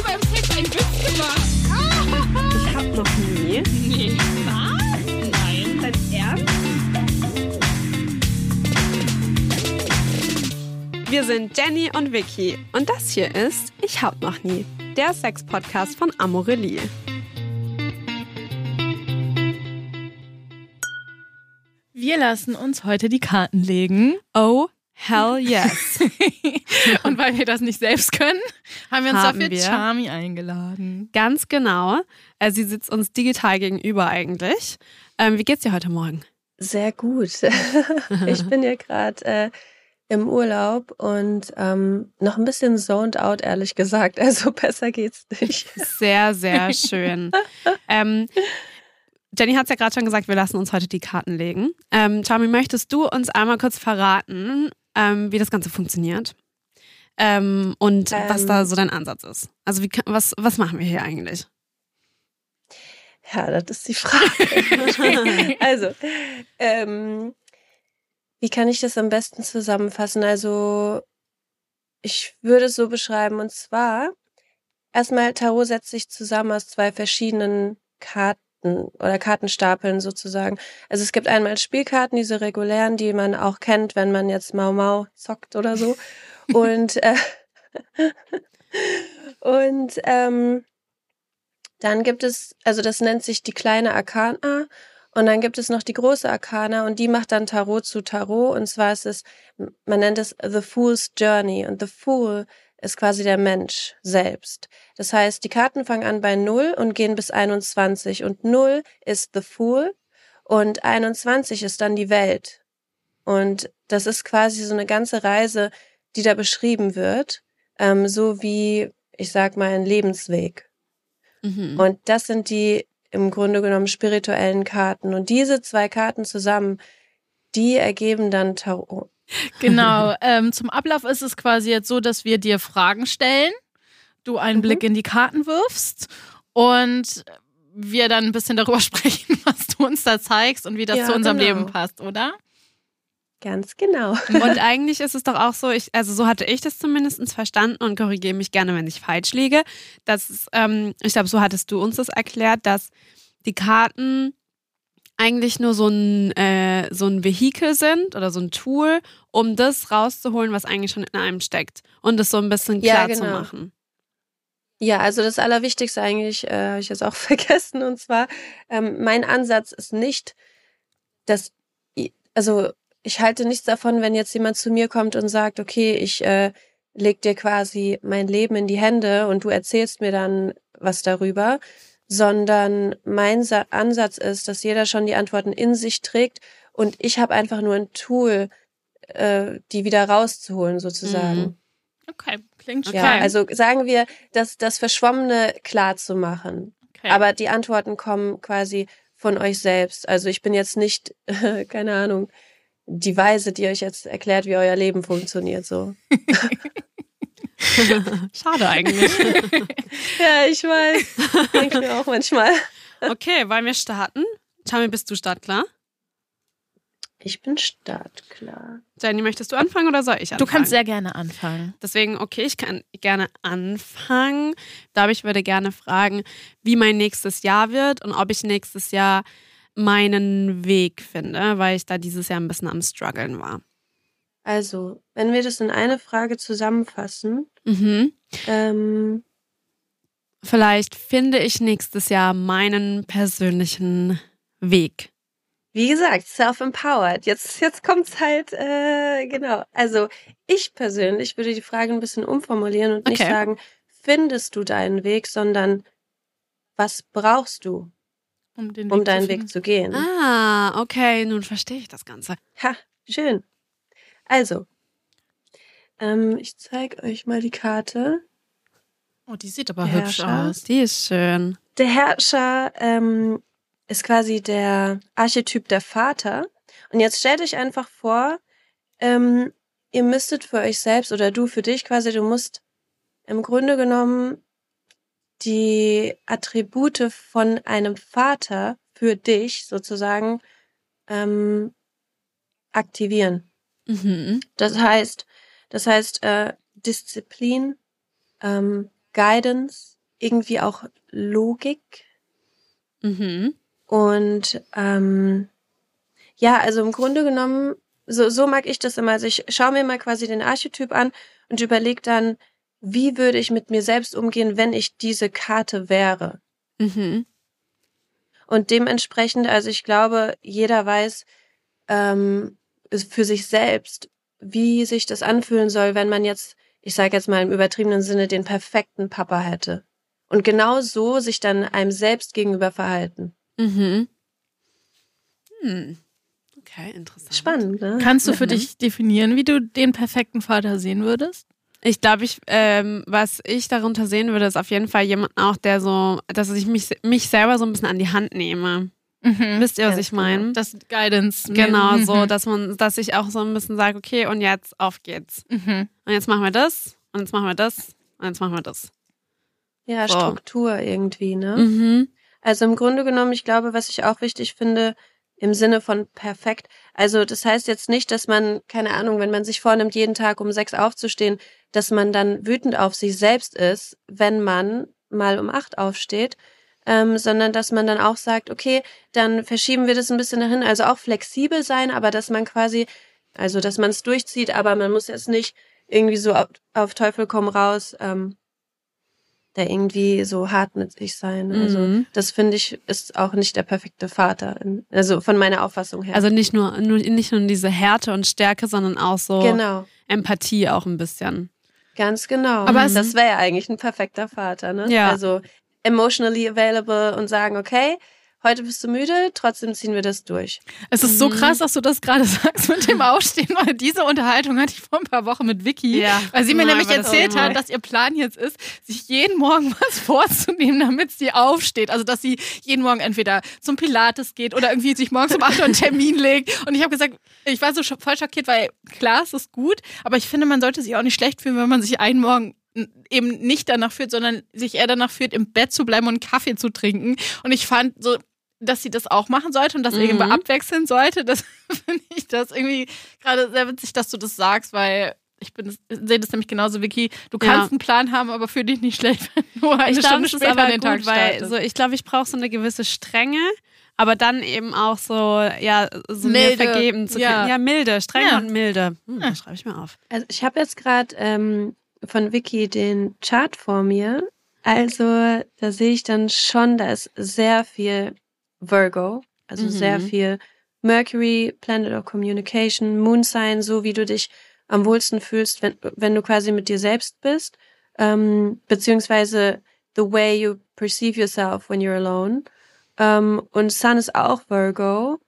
nie beim Sex einen Witz gemacht. Ich hab noch nie. Nee. Was? Nein. Dein Ernst? Wir sind Jenny und Vicky und das hier ist Ich hab noch nie, der Sex-Podcast von Amorelie. Wir lassen uns heute die Karten legen. Oh, hell yes. Und weil wir das nicht selbst können, haben wir uns Haben dafür wir. Charmy eingeladen. Ganz genau. Äh, Sie sitzt uns digital gegenüber eigentlich. Ähm, wie geht's dir heute Morgen? Sehr gut. ich bin ja gerade äh, im Urlaub und ähm, noch ein bisschen zoned out, ehrlich gesagt. Also besser geht's nicht. Sehr, sehr schön. ähm, Jenny hat es ja gerade schon gesagt, wir lassen uns heute die Karten legen. Ähm, Charmy, möchtest du uns einmal kurz verraten, ähm, wie das Ganze funktioniert? Ähm, und was Ähm. da so dein Ansatz ist? Also wie, was, was machen wir hier eigentlich? Ja, das ist die Frage. also, ähm, wie kann ich das am besten zusammenfassen? Also, ich würde es so beschreiben, und zwar, erstmal, Tarot setzt sich zusammen aus zwei verschiedenen Karten oder Kartenstapeln sozusagen. Also es gibt einmal Spielkarten, diese regulären, die man auch kennt, wenn man jetzt Mau Mau zockt oder so. und äh, und ähm, dann gibt es, also das nennt sich die kleine Arkana. Und dann gibt es noch die große Arkana und die macht dann Tarot zu Tarot. Und zwar ist es, man nennt es The Fool's Journey. Und The Fool ist quasi der Mensch selbst. Das heißt, die Karten fangen an bei 0 und gehen bis 21. Und 0 ist The Fool und 21 ist dann die Welt. Und das ist quasi so eine ganze Reise, die da beschrieben wird. Ähm, so wie, ich sag mal, ein Lebensweg. Mhm. Und das sind die im Grunde genommen spirituellen Karten. Und diese zwei Karten zusammen, die ergeben dann Tarot. Genau. ähm, zum Ablauf ist es quasi jetzt so, dass wir dir Fragen stellen, du einen Mhm. Blick in die Karten wirfst und wir dann ein bisschen darüber sprechen, was du uns da zeigst und wie das Ja, zu unserem genau. Leben passt, oder? Ganz genau. Und eigentlich ist es doch auch so, ich, also so hatte ich das zumindest verstanden und korrigiere mich gerne, wenn ich falsch liege. Dass, ähm, ich glaube, so hattest du uns das erklärt, dass die Karten eigentlich nur so ein, äh, so ein Vehikel sind oder so ein Tool, um das rauszuholen, was eigentlich schon in einem steckt. Und das so ein bisschen Ja, klar zu genau. machen. Ja, also das Allerwichtigste eigentlich, äh, habe ich jetzt auch vergessen, und zwar, ähm, mein Ansatz ist nicht, dass, also ich halte nichts davon, wenn jetzt jemand zu mir kommt und sagt, okay, ich äh, leg dir quasi mein Leben in die Hände und du erzählst mir dann was darüber, sondern mein Sa Ansatz ist, dass jeder schon die Antworten in sich trägt und ich habe einfach nur ein Tool, äh, die wieder rauszuholen sozusagen. Mhm. Okay, klingt Okay. Ja, also sagen wir, das, das Verschwommene klar zu machen. okay. Aber die Antworten kommen quasi von euch selbst. Also ich bin jetzt nicht, keine Ahnung, die Weise, die euch jetzt erklärt, wie euer Leben funktioniert, so. Schade eigentlich. Ja, ich weiß. Denke ich mir auch manchmal. okay, wollen wir starten? Chami, bist du startklar? Ich bin startklar. Jenny, möchtest du anfangen oder soll ich anfangen? du kannst sehr gerne anfangen. Deswegen, okay, ich kann gerne anfangen. Da ich würde gerne fragen, wie mein nächstes Jahr wird und ob ich nächstes Jahr meinen Weg finde, weil ich da dieses Jahr ein bisschen am struggeln war. Also, wenn wir das in eine Frage zusammenfassen, Mhm. ähm, Vielleicht finde ich nächstes Jahr meinen persönlichen Weg. Wie gesagt, self-empowered. Jetzt, jetzt kommt's halt, äh, genau. Also ich persönlich würde die Frage ein bisschen umformulieren und nicht Okay. sagen, findest du deinen Weg, sondern was brauchst du, Um, den um Weg deinen zu. Weg zu gehen? Ah, okay, nun verstehe ich das Ganze. Ha, schön. Also, ähm, ich zeige euch mal die Karte. Oh, die sieht aber Der hübsch Herrscher. aus. Die ist schön. Der Herrscher ähm, ist quasi der Archetyp der Vater. Und jetzt stellt euch einfach vor, ähm, ihr müsstet für euch selbst oder du für dich quasi, du musst im Grunde genommen die Attribute von einem Vater für dich sozusagen ähm, aktivieren. Mhm. Das heißt, das heißt äh, Disziplin, ähm, Guidance, irgendwie auch Logik. Mhm. Und ähm, ja, also im Grunde genommen, so, so mag ich das immer. Also ich schaue mir mal quasi den Archetyp an und überlege dann, wie würde ich mit mir selbst umgehen, wenn ich diese Karte wäre. Mhm. Und dementsprechend, also ich glaube, jeder weiß ähm, für sich selbst, wie sich das anfühlen soll, wenn man jetzt, ich sage jetzt mal im übertriebenen Sinne, den perfekten Papa hätte. Und genau so sich dann einem selbst gegenüber verhalten. Mhm. Hm. Okay, interessant. Spannend, ne? Kannst du für Mhm. dich definieren, wie du den perfekten Vater sehen würdest? Ich glaube, ich, ähm, was ich darunter sehen würde, ist auf jeden Fall jemand auch, der so, dass ich mich, mich selber so ein bisschen an die Hand nehme. Mhm. Wisst ihr, was Ganz ich meine? Das Guidance. Genau, Mhm. so, dass man, dass ich auch so ein bisschen sage, okay, und jetzt auf geht's. Mhm. Und jetzt machen wir das, und jetzt machen wir das, und jetzt machen wir das. Ja, So. Struktur irgendwie, ne? Mhm. Also im Grunde genommen, ich glaube, was ich auch wichtig finde, im Sinne von perfekt. Also das heißt jetzt nicht, dass man, keine Ahnung, wenn man sich vornimmt, jeden Tag um sechs aufzustehen, dass man dann wütend auf sich selbst ist, wenn man mal um acht aufsteht, ähm, sondern dass man dann auch sagt, okay, dann verschieben wir das ein bisschen dahin. Also auch flexibel sein, aber dass man quasi, also dass man es durchzieht, aber man muss jetzt nicht irgendwie so auf, auf Teufel komm raus, ähm, da irgendwie so hart mit sich sein. Also Mhm. das finde ich ist auch nicht der perfekte Vater. Also von meiner Auffassung her. Also nicht nur, nur, nicht nur diese Härte und Stärke, sondern auch so genau, Empathie auch ein bisschen. ganz genau. Aber es- das wäre ja eigentlich ein perfekter Vater, ne? Ja. Also emotionally available und sagen, okay, heute bist du müde, trotzdem ziehen wir das durch. Es ist so Mhm. krass, dass du das gerade sagst mit dem Aufstehen, weil diese Unterhaltung hatte ich vor ein paar Wochen mit Vicky, Ja, weil sie mir mal nämlich über das erzählt hat, dass ihr Plan jetzt ist, sich jeden Morgen was vorzunehmen, damit sie aufsteht. Also, dass sie jeden Morgen entweder zum Pilates geht oder irgendwie sich morgens um 8 Uhr einen Termin legt. Und ich habe gesagt, ich war so voll schockiert, weil klar, es ist gut, aber ich finde, man sollte sich auch nicht schlecht fühlen, wenn man sich einen Morgen eben nicht danach fühlt, sondern sich eher danach fühlt, im Bett zu bleiben und einen Kaffee zu trinken. Und ich fand so, dass sie das auch machen sollte und das Mhm. irgendwie abwechseln sollte. Das finde ich das irgendwie gerade sehr witzig, dass du das sagst, weil ich bin sehe das nämlich genauso, Vicky. Du Ja. kannst einen Plan haben, aber für dich nicht schlecht, wenn du eine Ich glaube, Stunde ist später aber den Tag gut, weil startest. so, ich glaube, ich brauche so eine gewisse Strenge, aber dann eben auch so, ja, so mir Milde. vergeben zu Ja. können. Ja, milde, streng Ja. und milde. Hm, Ja. das schreibe ich mir auf. Also ich habe jetzt gerade ähm, von Vicky den Chart vor mir. Also da sehe ich dann schon, da ist sehr viel Virgo, also Mhm. sehr viel Mercury, Planet of Communication, Moon Sign, so wie du dich am wohlsten fühlst, wenn, wenn du quasi mit dir selbst bist, ähm, beziehungsweise the way you perceive yourself when you're alone. Ähm, und Sun ist auch Virgo.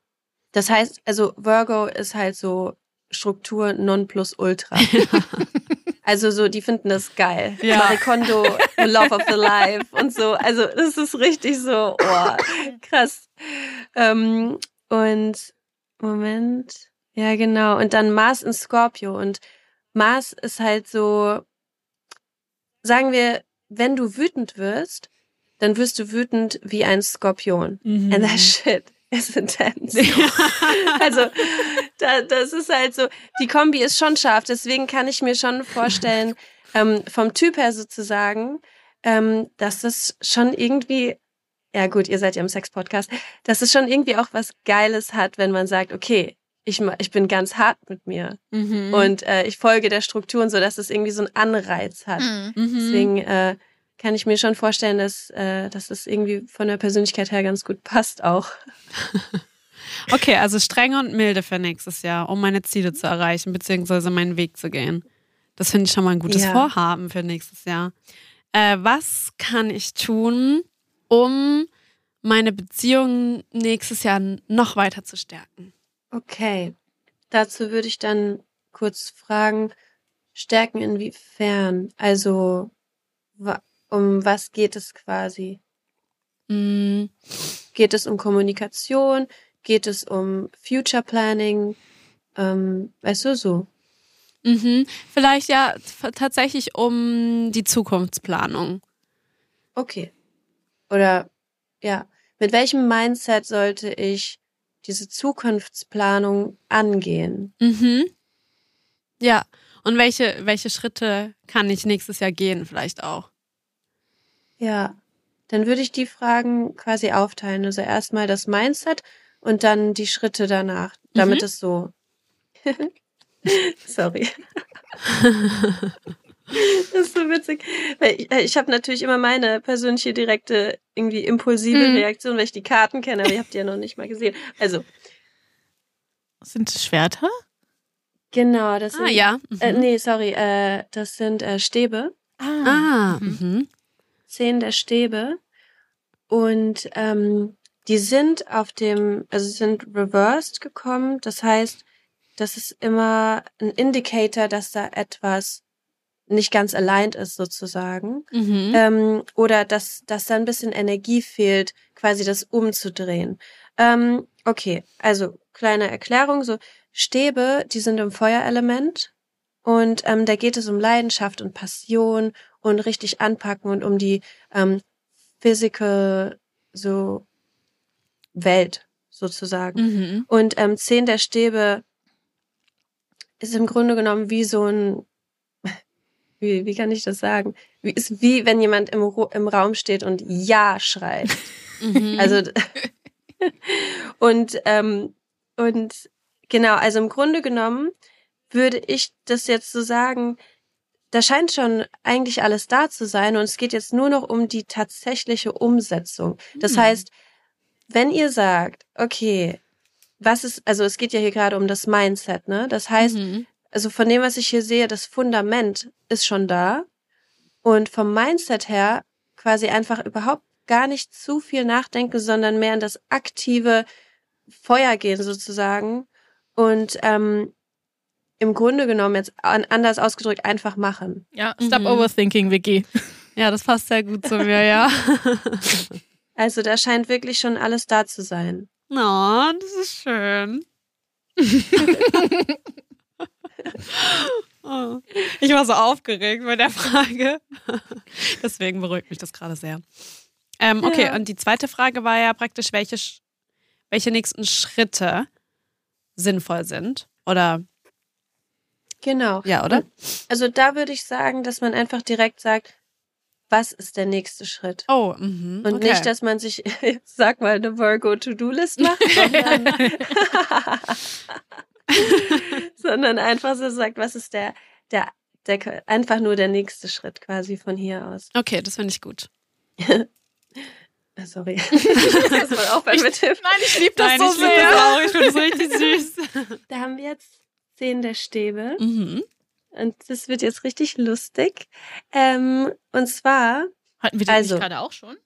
Das heißt, also Virgo ist halt so Struktur non plus ultra. Also so, die finden das geil. Ja. Marie Kondo, The Love of the Life und so. Also das ist richtig so, oh, krass. Ähm, und Moment, ja genau. Und dann Mars in Scorpio. Und Mars ist halt so, sagen wir, wenn du wütend wirst, dann wirst du wütend wie ein Skorpion. Mhm. And that shit is intense. also, da, das ist halt so, die Kombi ist schon scharf, deswegen kann ich mir schon vorstellen, ähm, vom Typ her sozusagen, ähm, dass das schon irgendwie, ja gut, ihr seid ja im Sex-Podcast, dass es schon irgendwie auch was Geiles hat, wenn man sagt, okay, ich, ich bin ganz hart mit mir Mhm. und äh, ich folge der Struktur und so, dass es irgendwie so einen Anreiz hat. Mhm. Deswegen äh, kann ich mir schon vorstellen, dass, äh, dass das irgendwie von der Persönlichkeit her ganz gut passt auch. Okay, also strenge und milde für nächstes Jahr, um meine Ziele zu erreichen, beziehungsweise meinen Weg zu gehen. Das finde ich schon mal ein gutes Ja. Vorhaben für nächstes Jahr. Äh, was kann ich tun, um meine Beziehung nächstes Jahr noch weiter zu stärken? Okay. Dazu würde ich dann kurz fragen, stärken inwiefern? Also, um was geht es quasi? Mm, Geht es um Kommunikation? Geht es um Future Planning? Ähm, weißt du, so. Mhm. Vielleicht ja tatsächlich um die Zukunftsplanung. Okay. Oder, ja. Mit welchem Mindset sollte ich diese Zukunftsplanung angehen? Mhm. Ja. Und welche, welche Schritte kann ich nächstes Jahr gehen, vielleicht auch? Ja. Dann würde ich die Fragen quasi aufteilen. Also erstmal das Mindset und dann die Schritte danach, damit Mhm. es so. Sorry. Das ist so witzig. Weil ich, äh, ich habe natürlich immer meine persönliche direkte, irgendwie impulsive Mhm. Reaktion, weil ich die Karten kenne, aber ihr habt die ja noch nicht mal gesehen. Also, Sind es Schwerter? genau, das sind. Ah, ja. Äh, Mhm. nee, sorry, äh, das sind äh, Stäbe. Ah, Mhm. mhm. Zehn der Stäbe und ähm, die sind auf dem, also sind reversed gekommen. Das heißt, das ist immer ein Indicator, dass da etwas nicht ganz aligned ist sozusagen. Mhm. Ähm, oder dass, dass da ein bisschen Energie fehlt, quasi das umzudrehen. Ähm, okay, also kleine Erklärung, so Stäbe, die sind im Feuerelement und ähm, da geht es um Leidenschaft und Passion und richtig anpacken und um die ähm, physical so Welt sozusagen. Mhm. Und ähm, zehn der Stäbe ist im Grunde genommen wie so ein, wie, wie kann ich das sagen? Wie, ist wie wenn jemand im, im Raum steht und Ja schreit. Mhm. Also und ähm, und genau, also im Grunde genommen würde ich das jetzt so sagen, da scheint schon eigentlich alles da zu sein und es geht jetzt nur noch um die tatsächliche Umsetzung. Das Hm. heißt, wenn ihr sagt, okay, was ist, also es geht ja hier gerade um das Mindset, ne? Das heißt, Mhm. also von dem, was ich hier sehe, das Fundament ist schon da und vom Mindset her quasi einfach überhaupt gar nicht zu viel nachdenken, sondern mehr in das aktive Feuer gehen sozusagen und ähm, im Grunde genommen jetzt an, anders ausgedrückt einfach machen. Ja, stop Mhm. overthinking, Vicky. Ja, das passt sehr gut zu mir, ja. Also da scheint wirklich schon alles da zu sein. Oh, das ist schön. oh. Ich war so aufgeregt bei der Frage. Deswegen beruhigt mich das gerade sehr. Ähm, okay, Ja. und die zweite Frage war ja praktisch, welche, welche nächsten Schritte sinnvoll sind. Oder, Genau. ja, oder? Also da würde ich sagen, dass man einfach direkt sagt, was ist der nächste Schritt? Oh. Und okay. nicht, dass man sich, sag mal, eine Virgo-To-Do-List macht, sondern, sondern einfach so sagt, was ist der, der, der, einfach nur der nächste Schritt quasi von hier aus. Okay, das finde ich gut. Sorry. das mal aufhören mit dem. Nein, ich liebe das Nein, so ich sehr. das auch. Ich finde das richtig süß. Da haben wir jetzt zehn der Stäbe. Mhm. Und das wird jetzt richtig lustig. Ähm, und zwar, Hatten wir die Also. gerade auch schon?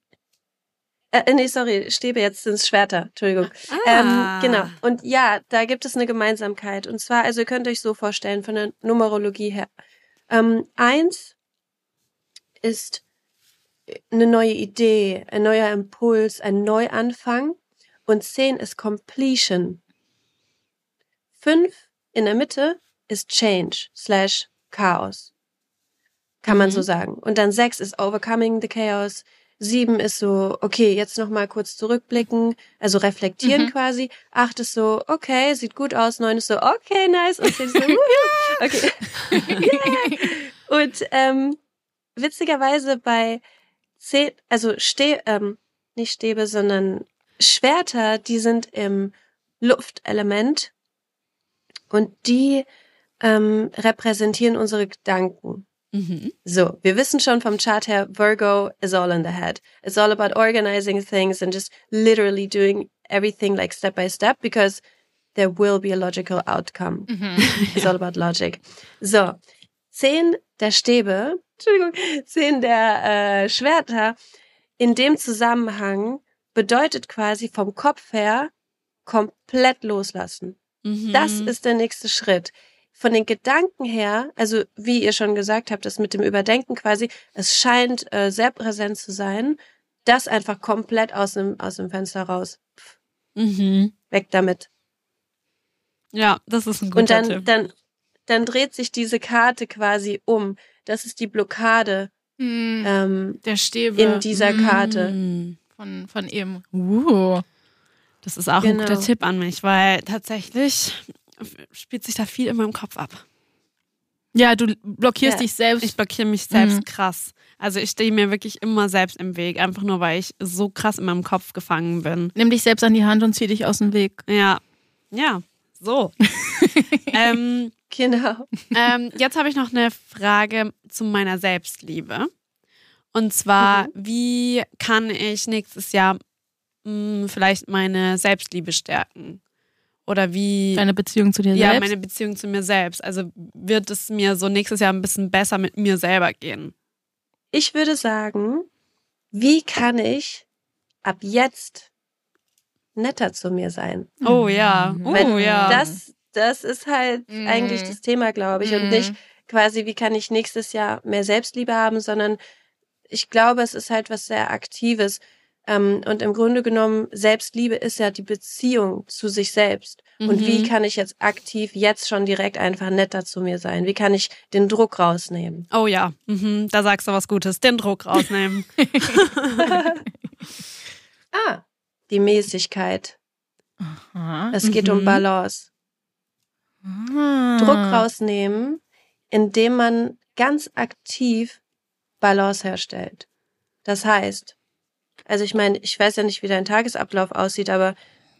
äh, nee, sorry, Stäbe, jetzt sind Schwerter, Entschuldigung. Ah. Ähm, genau. Und ja, da gibt es eine Gemeinsamkeit. Und zwar, also ihr könnt euch so vorstellen, von der Numerologie her. Ähm, eins ist eine neue Idee, ein neuer Impuls, ein Neuanfang. Und zehn ist Completion. Fünf in der Mitte ist Change slash Chaos. Kann man Mhm. so sagen. Und dann sechs ist Overcoming the Chaos. Sieben ist so, okay, jetzt noch mal kurz zurückblicken, also reflektieren Mhm. quasi. Acht ist so, okay, sieht gut aus. Neun ist so, okay, nice. Und zehn ist so, wuhu, okay. Yeah. Und ähm, witzigerweise bei zehn, also Ste ähm, nicht Stäbe, sondern Schwerter, die sind im Luftelement und die ähm, repräsentieren unsere Gedanken. Mhm. So, wir wissen schon vom Chart her, Virgo is all in the head. It's all about organizing things and just literally doing everything like step by step because there will be a logical outcome. Mhm. It's all about logic. So, zehn der Stäbe, Entschuldigung, zehn der äh, Schwerter in dem Zusammenhang bedeutet quasi vom Kopf her komplett loslassen. Mhm. Das ist der nächste Schritt. Von den Gedanken her, also wie ihr schon gesagt habt, das mit dem Überdenken quasi, es scheint äh, sehr präsent zu sein, das einfach komplett aus dem, aus dem Fenster raus. Pff, Mhm. weg damit. Ja, das ist ein guter Und dann, Tipp. dann, dann dreht sich diese Karte quasi um. Das ist die Blockade Mhm. ähm, Der Stäbe in dieser Karte. Mhm. von, von eben. Uh. Das ist auch ein Genau. guter Tipp an mich, weil tatsächlich spielt sich da viel in meinem Kopf ab. Ja, du blockierst Ja. dich selbst. Ich blockiere mich selbst Mhm. krass. Also ich stehe mir wirklich immer selbst im Weg, einfach nur weil ich so krass in meinem Kopf gefangen bin. Nimm dich selbst an die Hand und zieh dich aus dem Weg. Ja, ja, so. ähm, Genau. ähm, jetzt habe ich noch eine Frage zu meiner Selbstliebe. Und zwar, wie kann ich nächstes Jahr mh, vielleicht meine Selbstliebe stärken? Oder wie Deine Beziehung zu dir ja, selbst. meine Beziehung zu mir selbst? Also wird es mir so nächstes Jahr ein bisschen besser mit mir selber gehen? Ich würde sagen, wie kann ich ab jetzt netter zu mir sein? Oh ja, oh Weil ja. Das, das ist halt Mhm. eigentlich das Thema, glaube ich. Und Mhm. nicht quasi, wie kann ich nächstes Jahr mehr Selbstliebe haben, sondern ich glaube, es ist halt was sehr Aktives. Ähm, Und im Grunde genommen, Selbstliebe ist ja die Beziehung zu sich selbst. Und Mhm. wie kann ich jetzt aktiv jetzt schon direkt einfach netter zu mir sein? Wie kann ich den Druck rausnehmen? Oh ja, mhm, da sagst du was Gutes. Den Druck rausnehmen. Ah, die Mäßigkeit. Aha. Es geht um Mhm. Balance. Ah. Druck rausnehmen, indem man ganz aktiv Balance herstellt. Das heißt, also ich meine, ich weiß ja nicht, wie dein Tagesablauf aussieht, aber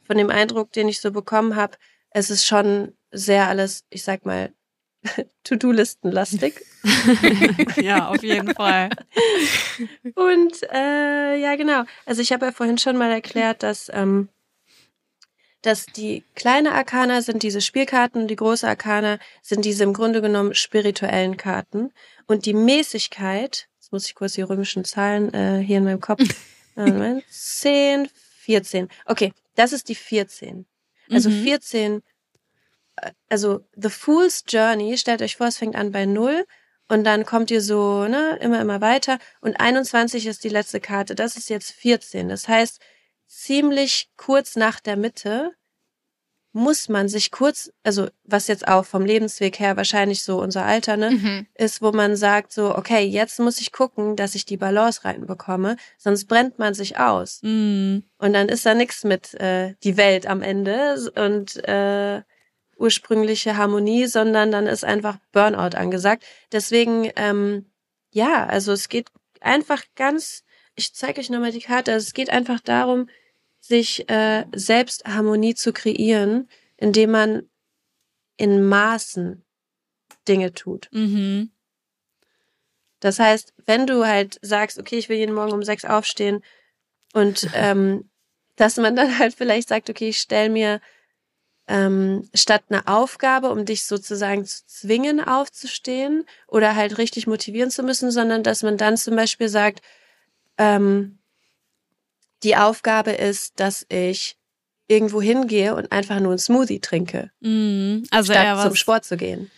von dem Eindruck, den ich so bekommen habe, es ist schon sehr alles, ich sag mal, To-Do-Listen-lastig. ja, auf jeden Fall. Und äh, ja, genau. Also ich habe ja vorhin schon mal erklärt, dass, ähm, dass die kleine Arkana sind diese Spielkarten und die große Arkana sind diese im Grunde genommen spirituellen Karten. Und die Mäßigkeit, jetzt muss ich kurz die römischen Zahlen äh, hier in meinem Kopf, 10, 14. Okay, das ist die 14. Also Mhm. 14, äh, also The Fool's Journey, stellt euch vor, es fängt an bei 0 und dann kommt ihr so, ne, immer, immer weiter. Und 21 ist die letzte Karte. Das ist jetzt 14. Das heißt, ziemlich kurz nach der Mitte muss man sich kurz, also was jetzt auch vom Lebensweg her wahrscheinlich so unser Alter, ne, Mhm. ist, wo man sagt so, okay, jetzt muss ich gucken, dass ich die Balance reinbekomme, sonst brennt man sich aus. Mm, Und dann ist da nichts mit äh, die Welt am Ende und äh, ursprüngliche Harmonie, sondern dann ist einfach Burnout angesagt. Deswegen, ähm, ja, also es geht einfach ganz, ich zeige euch nochmal die Karte, also es geht einfach darum, sich äh, selbst Harmonie zu kreieren, indem man in Maßen Dinge tut. mhm. Das heißt, wenn du halt sagst, okay, ich will jeden Morgen um sechs aufstehen und ähm, dass man dann halt vielleicht sagt, okay, ich stell mir ähm, statt einer Aufgabe, um dich sozusagen zu zwingen, aufzustehen oder halt richtig motivieren zu müssen, sondern dass man dann zum Beispiel sagt, ähm, die Aufgabe ist, dass ich irgendwo hingehe und einfach nur einen Smoothie trinke, Mm, also statt zum Sport zu gehen.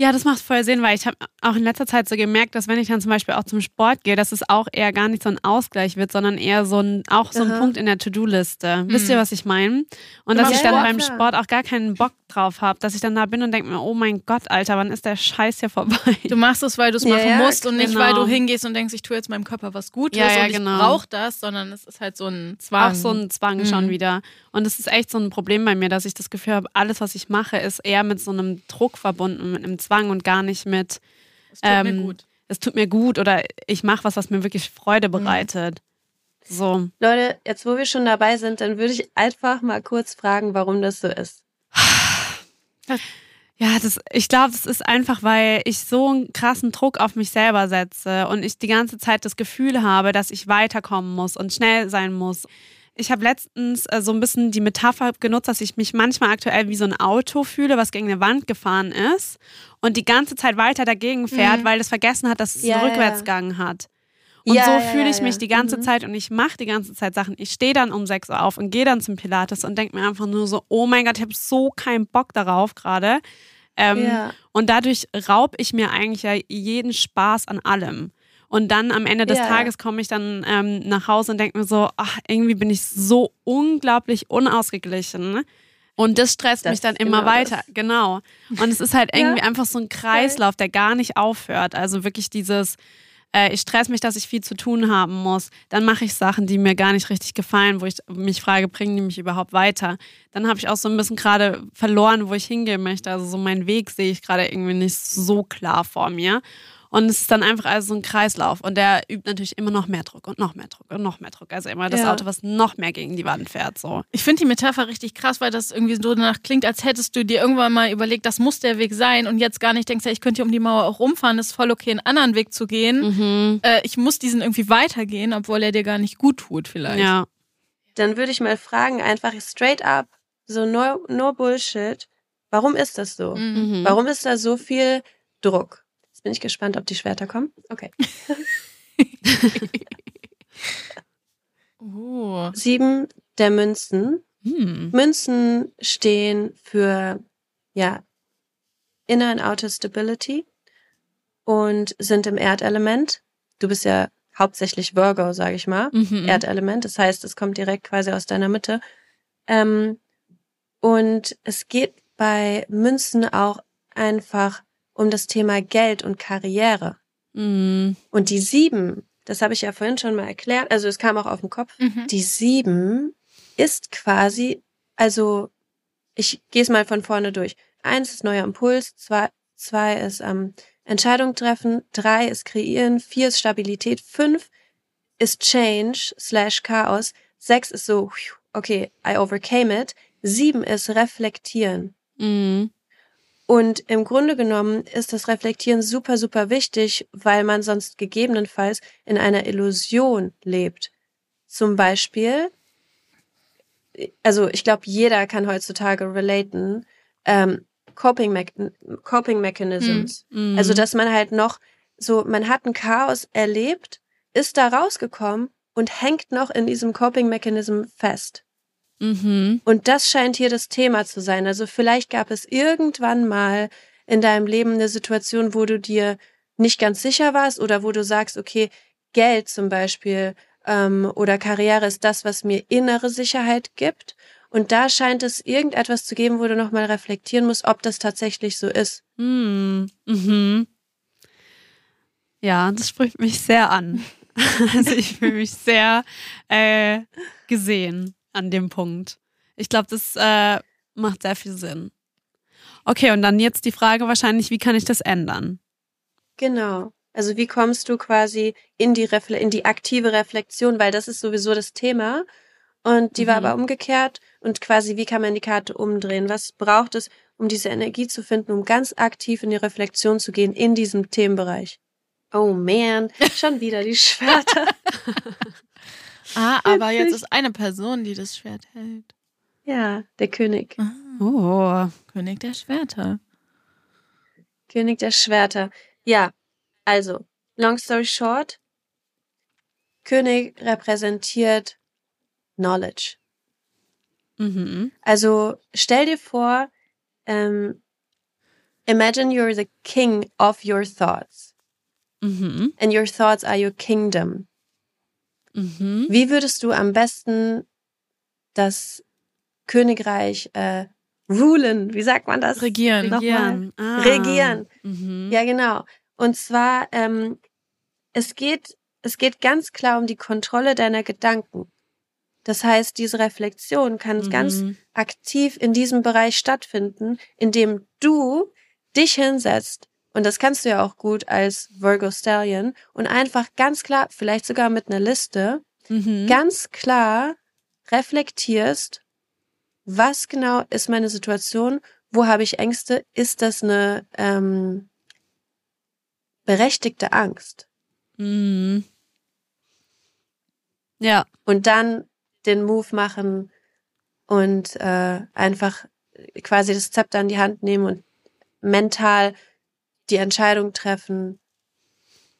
Ja, das macht voll Sinn, weil ich habe auch in letzter Zeit so gemerkt, dass wenn ich dann zum Beispiel auch zum Sport gehe, dass es auch eher gar nicht so ein Ausgleich wird, sondern eher so ein, auch so ein Aha. Punkt in der To-Do-Liste. Wisst ihr, was ich meine? Und Du dass ich dann Sport? beim Ja. Sport auch gar keinen Bock drauf habe, dass ich dann da bin und denke mir, oh mein Gott, Alter, wann ist der Scheiß hier vorbei? Du machst es, weil du es Ja, machen ja, musst und nicht, genau. weil du hingehst und denkst, ich tue jetzt meinem Körper was Gutes Ja, ja, und ich genau. brauche das, sondern es ist halt so ein Zwang. Auch so ein Zwang schon Mhm. wieder. Und es ist echt so ein Problem bei mir, dass ich das Gefühl habe, alles, was ich mache, ist eher mit so einem Druck verbunden, mit einem Zwang und gar nicht mit, Es tut mir ähm, gut. es tut mir gut oder ich mache was, was mir wirklich Freude bereitet. So. Leute, jetzt wo wir schon dabei sind, dann würde ich einfach mal kurz fragen, warum das so ist. Ja, das, ich glaube, es ist einfach, weil ich so einen krassen Druck auf mich selber setze und ich die ganze Zeit das Gefühl habe, dass ich weiterkommen muss und schnell sein muss. Ich habe letztens äh, so ein bisschen die Metapher genutzt, dass ich mich manchmal aktuell wie so ein Auto fühle, was gegen eine Wand gefahren ist und die ganze Zeit weiter dagegen fährt, Mhm. weil es vergessen hat, dass es Ja, einen ja. Rückwärtsgang hat. Und Ja, so ja, fühle ja, ich mich ja. die ganze Mhm. Zeit und ich mache die ganze Zeit Sachen. Ich stehe dann um 6 Uhr auf und gehe dann zum Pilates und denke mir einfach nur so, oh mein Gott, ich habe so keinen Bock darauf gerade. Ähm, Ja. Und dadurch raub ich mir eigentlich ja jeden Spaß an allem. Und dann am Ende des Ja. Tages komme ich dann ähm, nach Hause und denke mir so, ach, irgendwie bin ich so unglaublich unausgeglichen. Und das stresst Das mich dann immer genau weiter. das. Genau. Und es ist halt Ja. irgendwie einfach so ein Kreislauf, der gar nicht aufhört. Also wirklich dieses, äh, ich stress mich, dass ich viel zu tun haben muss, dann mache ich Sachen, die mir gar nicht richtig gefallen, wo ich mich frage, bringen die mich überhaupt weiter? Dann habe ich auch so ein bisschen gerade verloren, wo ich hingehen möchte. Also so meinen Weg sehe ich gerade irgendwie nicht so klar vor mir. Und es ist dann einfach also so ein Kreislauf. Und der übt natürlich immer noch mehr Druck und noch mehr Druck und noch mehr Druck. Also immer das Ja. Auto, was noch mehr gegen die Wand fährt. So. Ich finde die Metapher richtig krass, weil das irgendwie so danach klingt, als hättest du dir irgendwann mal überlegt, das muss der Weg sein und jetzt gar nicht denkst, ja, ich könnte hier um die Mauer auch rumfahren, ist voll okay, einen anderen Weg zu gehen. Mhm. Äh, ich muss diesen irgendwie weitergehen, obwohl er dir gar nicht gut tut vielleicht. Ja. Dann würde ich mal fragen, einfach straight up, so no, no Bullshit, warum ist das so? Mhm. Mhm. Warum ist da so viel Druck? Jetzt bin ich gespannt, ob die Schwerter kommen. Okay. Oh. Sieben der Münzen. Hm. Münzen stehen für, ja, Inner and Outer Stability und sind im Erdelement. Du bist ja hauptsächlich Virgo, sage ich mal. Mhm. Erdelement. Das heißt, es kommt direkt quasi aus deiner Mitte. Ähm, und es geht bei Münzen auch einfach um das Thema Geld und Karriere. Mhm. Und die sieben, das habe ich ja vorhin schon mal erklärt, also es kam auch auf den Kopf, Mhm. die sieben ist quasi, also ich gehe es mal von vorne durch. Eins ist neuer Impuls, zwei, zwei ist ähm, Entscheidung treffen, drei ist kreieren, vier ist Stabilität, fünf ist Change slash Chaos, sechs ist so, okay, I overcame it, sieben ist reflektieren. Mhm. Und im Grunde genommen ist das Reflektieren super, super wichtig, weil man sonst gegebenenfalls in einer Illusion lebt. Zum Beispiel, also ich glaube, jeder kann heutzutage relaten, ähm, Coping, Me Coping Mechanisms. Mhm. Also, dass man halt noch so, man hat ein Chaos erlebt, ist da rausgekommen und hängt noch in diesem Coping Mechanism fest. Mhm. Und das scheint hier das Thema zu sein. Also vielleicht gab es irgendwann mal in deinem Leben eine Situation, wo du dir nicht ganz sicher warst oder wo du sagst, okay, Geld zum Beispiel ähm, oder Karriere ist das, was mir innere Sicherheit gibt. Und da scheint es irgendetwas zu geben, wo du nochmal reflektieren musst, ob das tatsächlich so ist. Mhm. Mhm. Ja, das spricht mich sehr an. Also ich fühle mich sehr äh, gesehen an dem Punkt. Ich glaube, das äh, macht sehr viel Sinn. Okay, und dann jetzt die Frage wahrscheinlich, wie kann ich das ändern? Genau. Also wie kommst du quasi in die, Refle in die aktive Reflexion, weil das ist sowieso das Thema. Und die war Mhm. aber umgekehrt. Und quasi, wie kann man die Karte umdrehen? Was braucht es, um diese Energie zu finden, um ganz aktiv in die Reflexion zu gehen in diesem Themenbereich? Oh man, schon wieder die Schwerter. Ah, aber jetzt ist eine Person, die das Schwert hält. ja, der König. Ah, Oh. König der Schwerter. König der Schwerter. Ja, also, long story short, König repräsentiert Knowledge. Mhm. Also stell dir vor, ähm, imagine you're the king of your thoughts Mhm. and your thoughts are your kingdom. Mhm. Wie würdest du am besten das Königreich äh, rulen? Wie sagt man das? Regieren. Nochmal. Regieren. Ah. Regieren. Mhm. Ja, genau. Und zwar, ähm, es geht, es geht ganz klar um die Kontrolle deiner Gedanken. Das heißt, diese Reflexion kann Mhm. ganz aktiv in diesem Bereich stattfinden, indem du dich hinsetzt. Und das kannst du ja auch gut als Virgo Stallion und einfach ganz klar, vielleicht sogar mit einer Liste, Mhm. ganz klar reflektierst, was genau ist meine Situation, wo habe ich Ängste, ist das eine ähm, berechtigte Angst? Mhm. Ja. Und dann den Move machen und äh, einfach quasi das Zepter in die Hand nehmen und mental die Entscheidung treffen,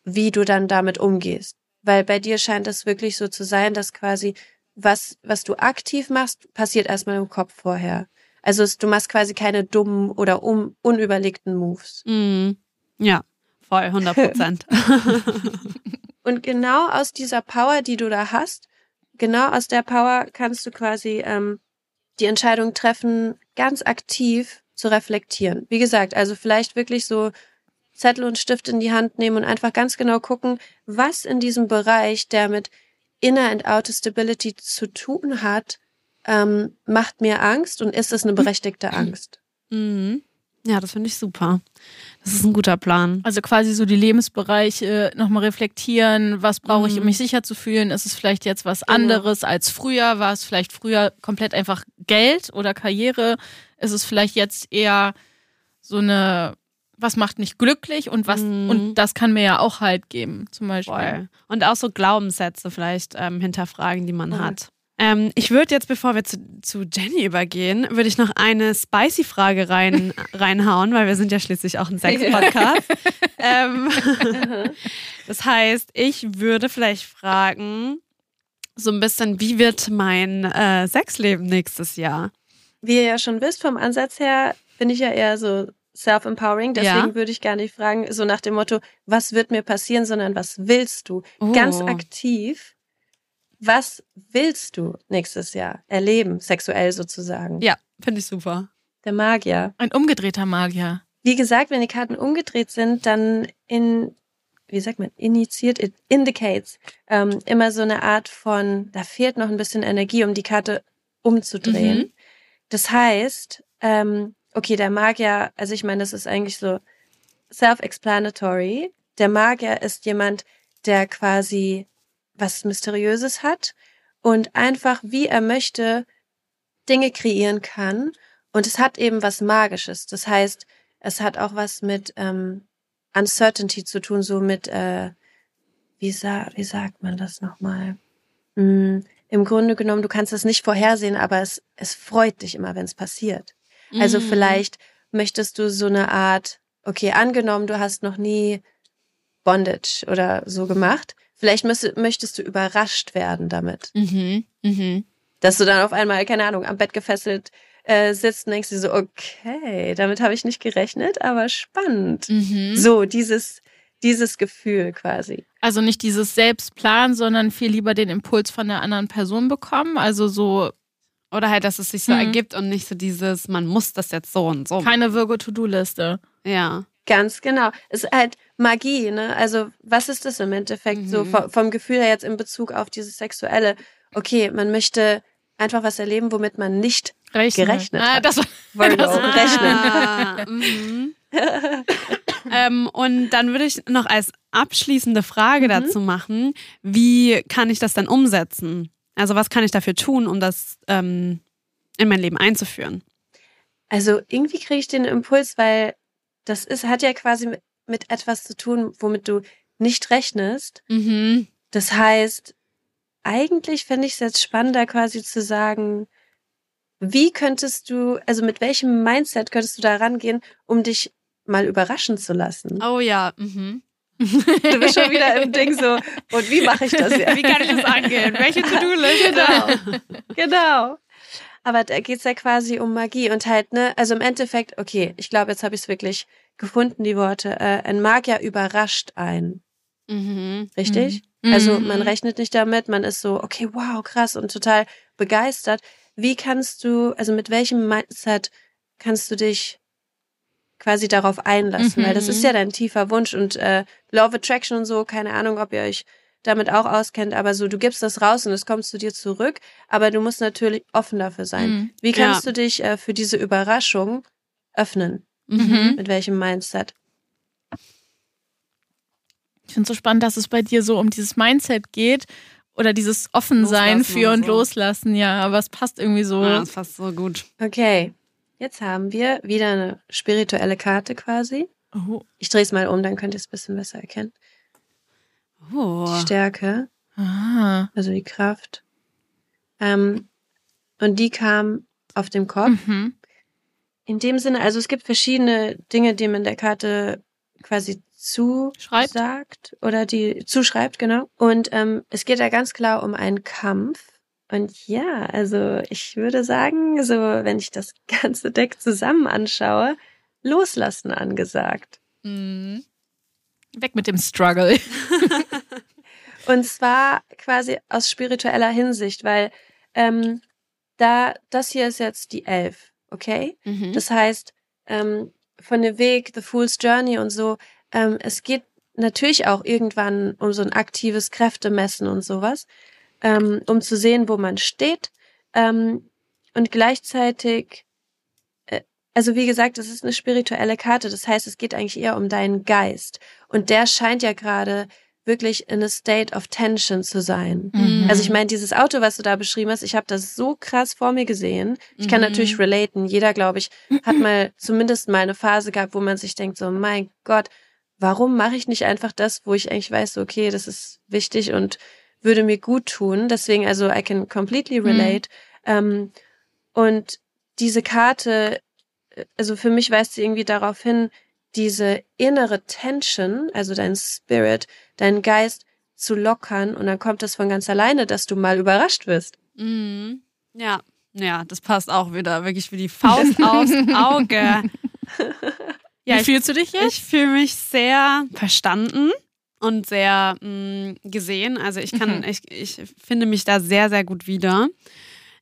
wie du dann damit umgehst. Weil bei dir scheint es wirklich so zu sein, dass quasi was, was du aktiv machst, passiert erstmal im Kopf vorher. Also es, du machst quasi keine dummen oder um, unüberlegten Moves. Mhm. Ja, voll, 100 Prozent. Und genau aus dieser Power, die du da hast, genau aus der Power kannst du quasi ähm, die Entscheidung treffen, ganz aktiv zu reflektieren. Wie gesagt, also vielleicht wirklich so Zettel und Stift in die Hand nehmen und einfach ganz genau gucken, was in diesem Bereich, der mit Inner and Outer Stability zu tun hat, ähm, macht mir Angst und ist es eine berechtigte Angst? Mhm. Ja, das finde ich super. Das ist ein guter Plan. Also quasi so die Lebensbereiche nochmal reflektieren. Was brauche ich, um Mhm. mich sicher zu fühlen? Ist es vielleicht jetzt was Genau. anderes als früher? War es vielleicht früher komplett einfach Geld oder Karriere? Ist es vielleicht jetzt eher so eine, was macht mich glücklich und was, Mhm. und das kann mir ja auch Halt geben, zum Beispiel. Voll. Und auch so Glaubenssätze vielleicht ähm, hinterfragen, die man Mhm. hat. Ähm, ich würde jetzt, bevor wir zu, zu Jenny übergehen, würde ich noch eine spicy Frage rein, reinhauen, weil wir sind ja schließlich auch ein Sex-Podcast. ähm, das heißt, ich würde vielleicht fragen, so ein bisschen, wie wird mein äh, Sexleben nächstes Jahr? Wie ihr ja schon wisst, vom Ansatz her bin ich ja eher so self-empowering. Deswegen Ja. würde ich gar nicht fragen, so nach dem Motto, was wird mir passieren, sondern was willst du? Ganz Oh. aktiv. Was willst du nächstes Jahr erleben, sexuell sozusagen? Ja, finde ich super. Der Magier. Ein umgedrehter Magier. Wie gesagt, wenn die Karten umgedreht sind, dann in, wie sagt man, initiiert, it indicates, ähm, immer so eine Art von, da fehlt noch ein bisschen Energie, um die Karte umzudrehen. Mhm. Das heißt, ähm, okay, der Magier, also ich meine, das ist eigentlich so self-explanatory. Der Magier ist jemand, der quasi was Mysteriöses hat und einfach, wie er möchte, Dinge kreieren kann. Und es hat eben was Magisches. Das heißt, es hat auch was mit ähm, Uncertainty zu tun, so mit, äh, wie, sa wie sagt man das nochmal? Mm, Im Grunde genommen, du kannst es nicht vorhersehen, aber es, es freut dich immer, wenn es passiert. Also Mhm. vielleicht möchtest du so eine Art, okay, angenommen, du hast noch nie Bondage oder so gemacht. Vielleicht müsst, möchtest du überrascht werden damit. Mhm. Mhm. Dass du dann auf einmal, keine Ahnung, am Bett gefesselt äh, sitzt und denkst dir so, okay, damit habe ich nicht gerechnet, aber spannend. Mhm. So, dieses, dieses Gefühl quasi. Also nicht dieses Selbstplan, sondern viel lieber den Impuls von der anderen Person bekommen. Also so Oder halt, dass es sich so Mhm. ergibt und nicht so dieses, man muss das jetzt so und so. keine Virgo-To-Do-Liste. ja. Ganz genau. Es ist halt Magie, ne? Also, was ist das im Endeffekt so Mhm. vom, vom Gefühl her jetzt in Bezug auf dieses Sexuelle? Okay, man möchte einfach was erleben, womit man nicht Rechnen. Gerechnet Ah, hat. das war, Virgo Das- rechnen. Ah, mhm. ähm, und dann würde ich noch als abschließende Frage Mhm. dazu machen, wie kann ich das dann umsetzen? Also was kann ich dafür tun, um das ähm, in mein Leben einzuführen? Also irgendwie kriege ich den Impuls, weil das ist, hat ja quasi mit, mit etwas zu tun, womit du nicht rechnest. Mhm. Das heißt, eigentlich fände ich es jetzt spannender, quasi zu sagen, wie könntest du, also mit welchem Mindset könntest du da rangehen, um dich mal überraschen zu lassen? Oh ja. Mhm. Du bist schon wieder im Ding so, und wie mache ich das jetzt? Wie kann ich das angehen? Welche To-Do-Liste? Genau. genau. Aber da geht's ja quasi um Magie und halt, ne, also im Endeffekt, okay, ich glaube, jetzt habe ich es wirklich gefunden, die Worte. Äh, ein Magier überrascht einen, Mhm. richtig? Mhm. Also Mhm. man rechnet nicht damit, man ist so, okay, wow, krass und total begeistert. Wie kannst du, also mit welchem Mindset kannst du dich quasi darauf einlassen? Weil das Mhm. ist ja dein tiefer Wunsch und äh, Law of Attraction und so, keine Ahnung, ob ihr euch damit auch auskennt, aber so, du gibst das raus und es kommt zu dir zurück, aber du musst natürlich offen dafür sein. Mhm. Wie kannst Ja. du dich äh, für diese Überraschung öffnen? Mhm. Mit welchem Mindset? Ich finde es so spannend, dass es bei dir so um dieses Mindset geht oder dieses Offensein Loslassen für und und so. loslassen. Ja, aber es passt irgendwie so. Ah, das ist fast so gut. Okay, jetzt haben wir wieder eine spirituelle Karte quasi. Oh. Ich drehe es mal um, dann könnt ihr es ein bisschen besser erkennen. Oh. Die Stärke, Ah. also die Kraft. Ähm, und die kam auf dem Kopf. Mhm. In dem Sinne, also es gibt verschiedene Dinge, die man der Karte quasi zusagt oder die zuschreibt, genau. Und ähm, es geht da ganz klar um einen Kampf. Und ja, also ich würde sagen, so wenn ich das ganze Deck zusammen anschaue, loslassen angesagt. Mhm. Weg mit dem Struggle. Und zwar quasi aus spiritueller Hinsicht, weil ähm, da das hier ist jetzt die Elf, okay? Mhm. Das heißt, ähm, von dem Weg, The Fool's Journey und so, ähm, es geht natürlich auch irgendwann um so ein aktives Kräftemessen und sowas, ähm, um zu sehen, wo man steht. Ähm, und gleichzeitig, äh, also wie gesagt, es ist eine spirituelle Karte. Das heißt, es geht eigentlich eher um deinen Geist. Und der scheint ja gerade wirklich in a state of tension zu sein. Mhm. Also ich meine, dieses Auto, was du da beschrieben hast, ich habe das so krass vor mir gesehen. Ich kann Mhm. natürlich relaten. Jeder, glaube ich, hat mal zumindest mal eine Phase gehabt, wo man sich denkt, so, mein Gott, warum mache ich nicht einfach das, wo ich eigentlich weiß, okay, das ist wichtig und würde mir gut tun. Deswegen, also I can completely relate. Ähm, und diese Karte, äh, also für mich weist sie irgendwie darauf hin, diese innere Tension, also dein Spirit, deinen Geist zu lockern und dann kommt das von ganz alleine, dass du mal überrascht wirst. Mhm. Ja, ja, das passt auch wieder wirklich wie die Faust aufs Auge. Ja, Wie ich, fühlst du dich jetzt? ich fühle mich sehr verstanden und sehr mh, gesehen. Also ich kann, Mhm. ich, ich finde mich da sehr, sehr gut wieder.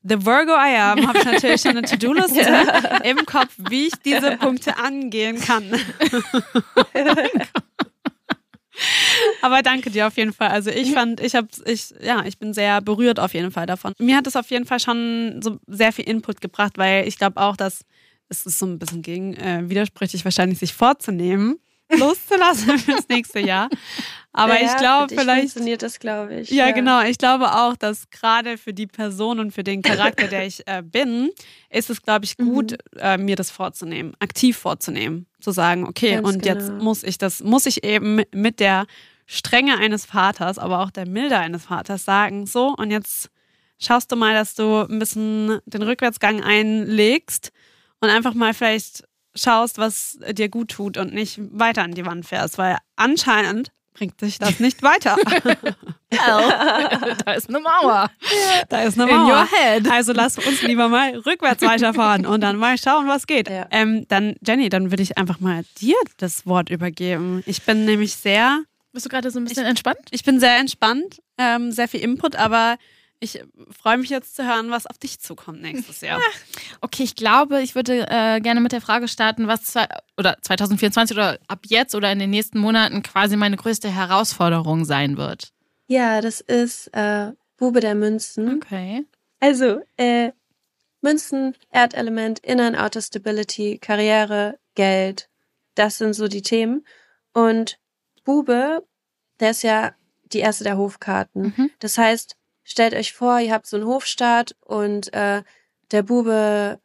The Virgo I am, habe ich natürlich schon eine To-Do-Liste im Kopf, wie ich diese Punkte angehen kann. Aber danke dir auf jeden Fall. Also ich fand, ich habe, ich, ja, ich bin sehr berührt auf jeden Fall davon. Mir hat es auf jeden Fall schon so sehr viel Input gebracht, weil ich glaube auch, dass es ist so ein bisschen gegen äh, widersprüchlich wahrscheinlich sich vorzunehmen, loszulassen fürs nächste Jahr. Aber Ja, ich glaube vielleicht funktioniert das, glaube ich. ja, genau. Ich glaube auch, dass gerade für die Person und für den Charakter, der ich äh, bin, ist es, glaube ich, gut, Mhm. äh, mir das vorzunehmen, aktiv vorzunehmen, zu sagen, okay, Ganz und jetzt genau. muss ich das, muss ich eben mit der Strenge eines Vaters, aber auch der Milde eines Vaters sagen, so, und jetzt schaust du mal, dass du ein bisschen den Rückwärtsgang einlegst und einfach mal vielleicht schaust, was dir gut tut und nicht weiter an die Wand fährst, weil anscheinend bringt sich das nicht weiter. da ist eine Mauer. Da ist eine In Mauer. your head. Also lass uns lieber mal rückwärts weiterfahren und dann mal schauen, was geht. Ja. Ähm, dann, Jenny, dann würde ich einfach mal dir das Wort übergeben. Ich bin nämlich sehr, Bist du gerade so ein bisschen entspannt? ich bin sehr entspannt, ähm, sehr viel Input, aber ich freue mich jetzt zu hören, was auf dich zukommt nächstes Jahr. Okay, ich glaube, ich würde äh, gerne mit der Frage starten, was zwei, oder 2024 oder ab jetzt oder in den nächsten Monaten quasi meine größte Herausforderung sein wird. Ja, das ist äh, Bube der Münzen. Okay. Also, äh, Münzen, Erdelement, Inner und Outer Stability, Karriere, Geld, das sind so die Themen. Und Bube, der ist ja die erste der Hofkarten. Mhm. Das heißt, stellt euch vor, ihr habt so einen Hofstaat und äh, der Bube,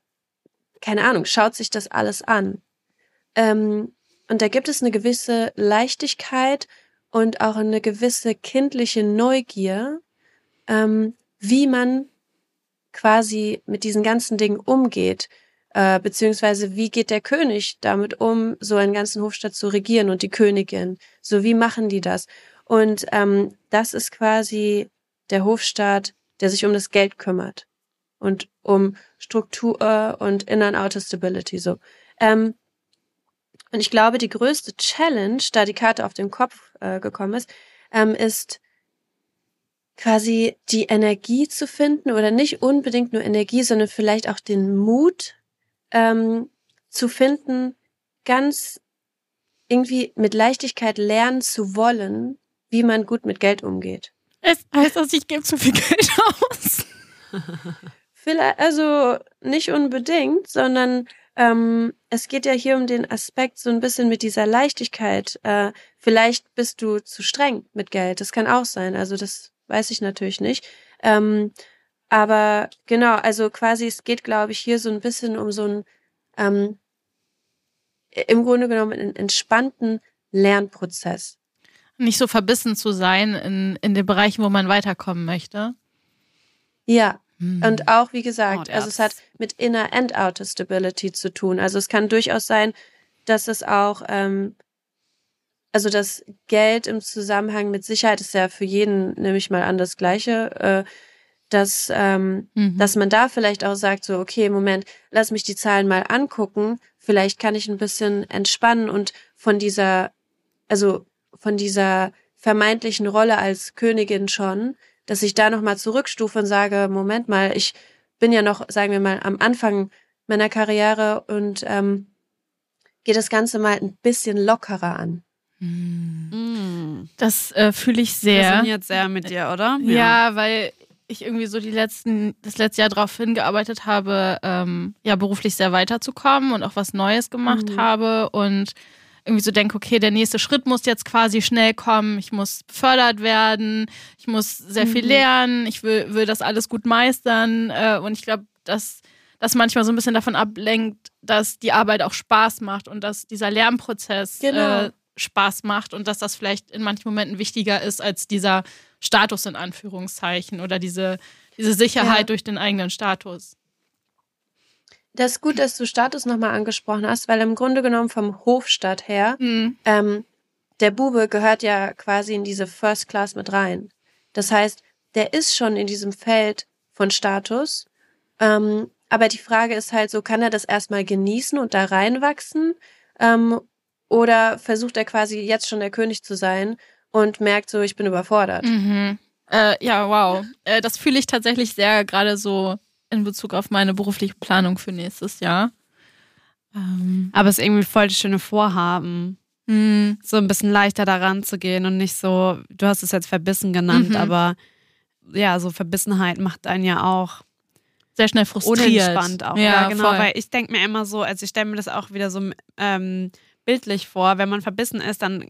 keine Ahnung, schaut sich das alles an. Ähm, und da gibt es eine gewisse Leichtigkeit und auch eine gewisse kindliche Neugier, ähm, wie man quasi mit diesen ganzen Dingen umgeht, äh, beziehungsweise wie geht der König damit um, so einen ganzen Hofstaat zu regieren und die Königin. So wie machen die das? Und ähm, das ist quasi der Hofstaat, der sich um das Geld kümmert und um Struktur und Inner und Outer Stability. So. Ähm, und ich glaube, die größte Challenge, da die Karte auf den Kopf äh, gekommen ist, ähm, ist quasi die Energie zu finden oder nicht unbedingt nur Energie, sondern vielleicht auch den Mut ähm, zu finden, ganz irgendwie mit Leichtigkeit lernen zu wollen, wie man gut mit Geld umgeht. Es heißt das, ich gebe zu viel Geld aus. Vielleicht, also nicht unbedingt, sondern ähm, es geht ja hier um den Aspekt so ein bisschen mit dieser Leichtigkeit. Äh, vielleicht bist du zu streng mit Geld. Das kann auch sein. Also das weiß ich natürlich nicht. Ähm, aber genau, also quasi es geht, glaube ich, hier so ein bisschen um so einen ähm, im Grunde genommen einen entspannten Lernprozess. Nicht so verbissen zu sein in, in den Bereichen, wo man weiterkommen möchte. Ja, Hm. Und auch, wie Oh, gesagt, der also es hat mit Inner and Outer Stability zu tun. Also es kann durchaus sein, dass es auch, ähm, also das Geld im Zusammenhang mit Sicherheit ist ja für jeden, nehme ich mal an, das Gleiche, äh, dass, ähm, Mhm. dass man da vielleicht auch sagt, so, okay, Moment, lass mich die Zahlen mal angucken. Vielleicht kann ich ein bisschen entspannen und von dieser, also von dieser vermeintlichen Rolle als Königin schon, dass ich da nochmal zurückstufe und sage, Moment mal, ich bin ja noch, sagen wir mal, am Anfang meiner Karriere und ähm, gehe das Ganze mal ein bisschen lockerer an. Mm. Das äh, fühle ich sehr. Resoniert sehr mit dir, oder? Ja. weil ich irgendwie so die letzten, das letzte Jahr darauf hingearbeitet habe, ähm, ja, beruflich sehr weiterzukommen und auch was Neues gemacht Mhm. habe und irgendwie so denke, okay, der nächste Schritt muss jetzt quasi schnell kommen, ich muss befördert werden, ich muss sehr viel Mhm. lernen, ich will, will das alles gut meistern äh, und ich glaube, dass das manchmal so ein bisschen davon ablenkt, dass die Arbeit auch Spaß macht und dass dieser Lernprozess Genau. äh, Spaß macht und dass das vielleicht in manchen Momenten wichtiger ist als dieser Status in Anführungszeichen oder diese, diese Sicherheit Ja. durch den eigenen Status. Das ist gut, dass du Status nochmal angesprochen hast, weil im Grunde genommen vom Hofstadt her, Mhm. ähm, der Bube gehört ja quasi in diese First Class mit rein. Das heißt, der ist schon in diesem Feld von Status. Ähm, aber die Frage ist halt so, kann er das erstmal genießen und da reinwachsen? Ähm, oder versucht er quasi jetzt schon der König zu sein und merkt so, ich bin überfordert? Mhm. Äh, ja, wow. Äh, das fühle ich tatsächlich sehr gerade so in Bezug auf meine berufliche Planung für nächstes Jahr. Ähm, Aber es ist irgendwie voll das schöne Vorhaben, mh, so ein bisschen leichter daran zu gehen und nicht so, du hast es jetzt verbissen genannt, Mhm. aber ja, so Verbissenheit macht einen ja auch sehr schnell frustriert. unentspannt auch. Ja, Ja, genau, voll. weil ich denke mir immer so, also ich stelle mir das auch wieder so ähm, bildlich vor, wenn man verbissen ist, dann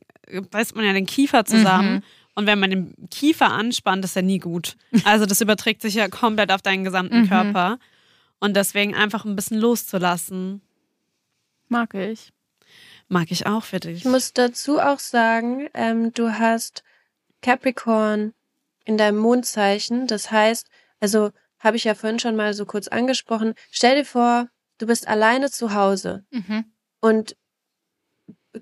beißt man ja den Kiefer zusammen. Mhm. Und wenn man den Kiefer anspannt, ist ja nie gut. Also das überträgt sich ja komplett auf deinen gesamten Mhm. Körper. Und deswegen einfach ein bisschen loszulassen, Mag ich. mag ich auch für dich. Ich muss dazu auch sagen, ähm, du hast Capricorn in deinem Mondzeichen. Das heißt, also habe ich ja vorhin schon mal so kurz angesprochen. Stell dir vor, du bist alleine zu Hause Mhm. und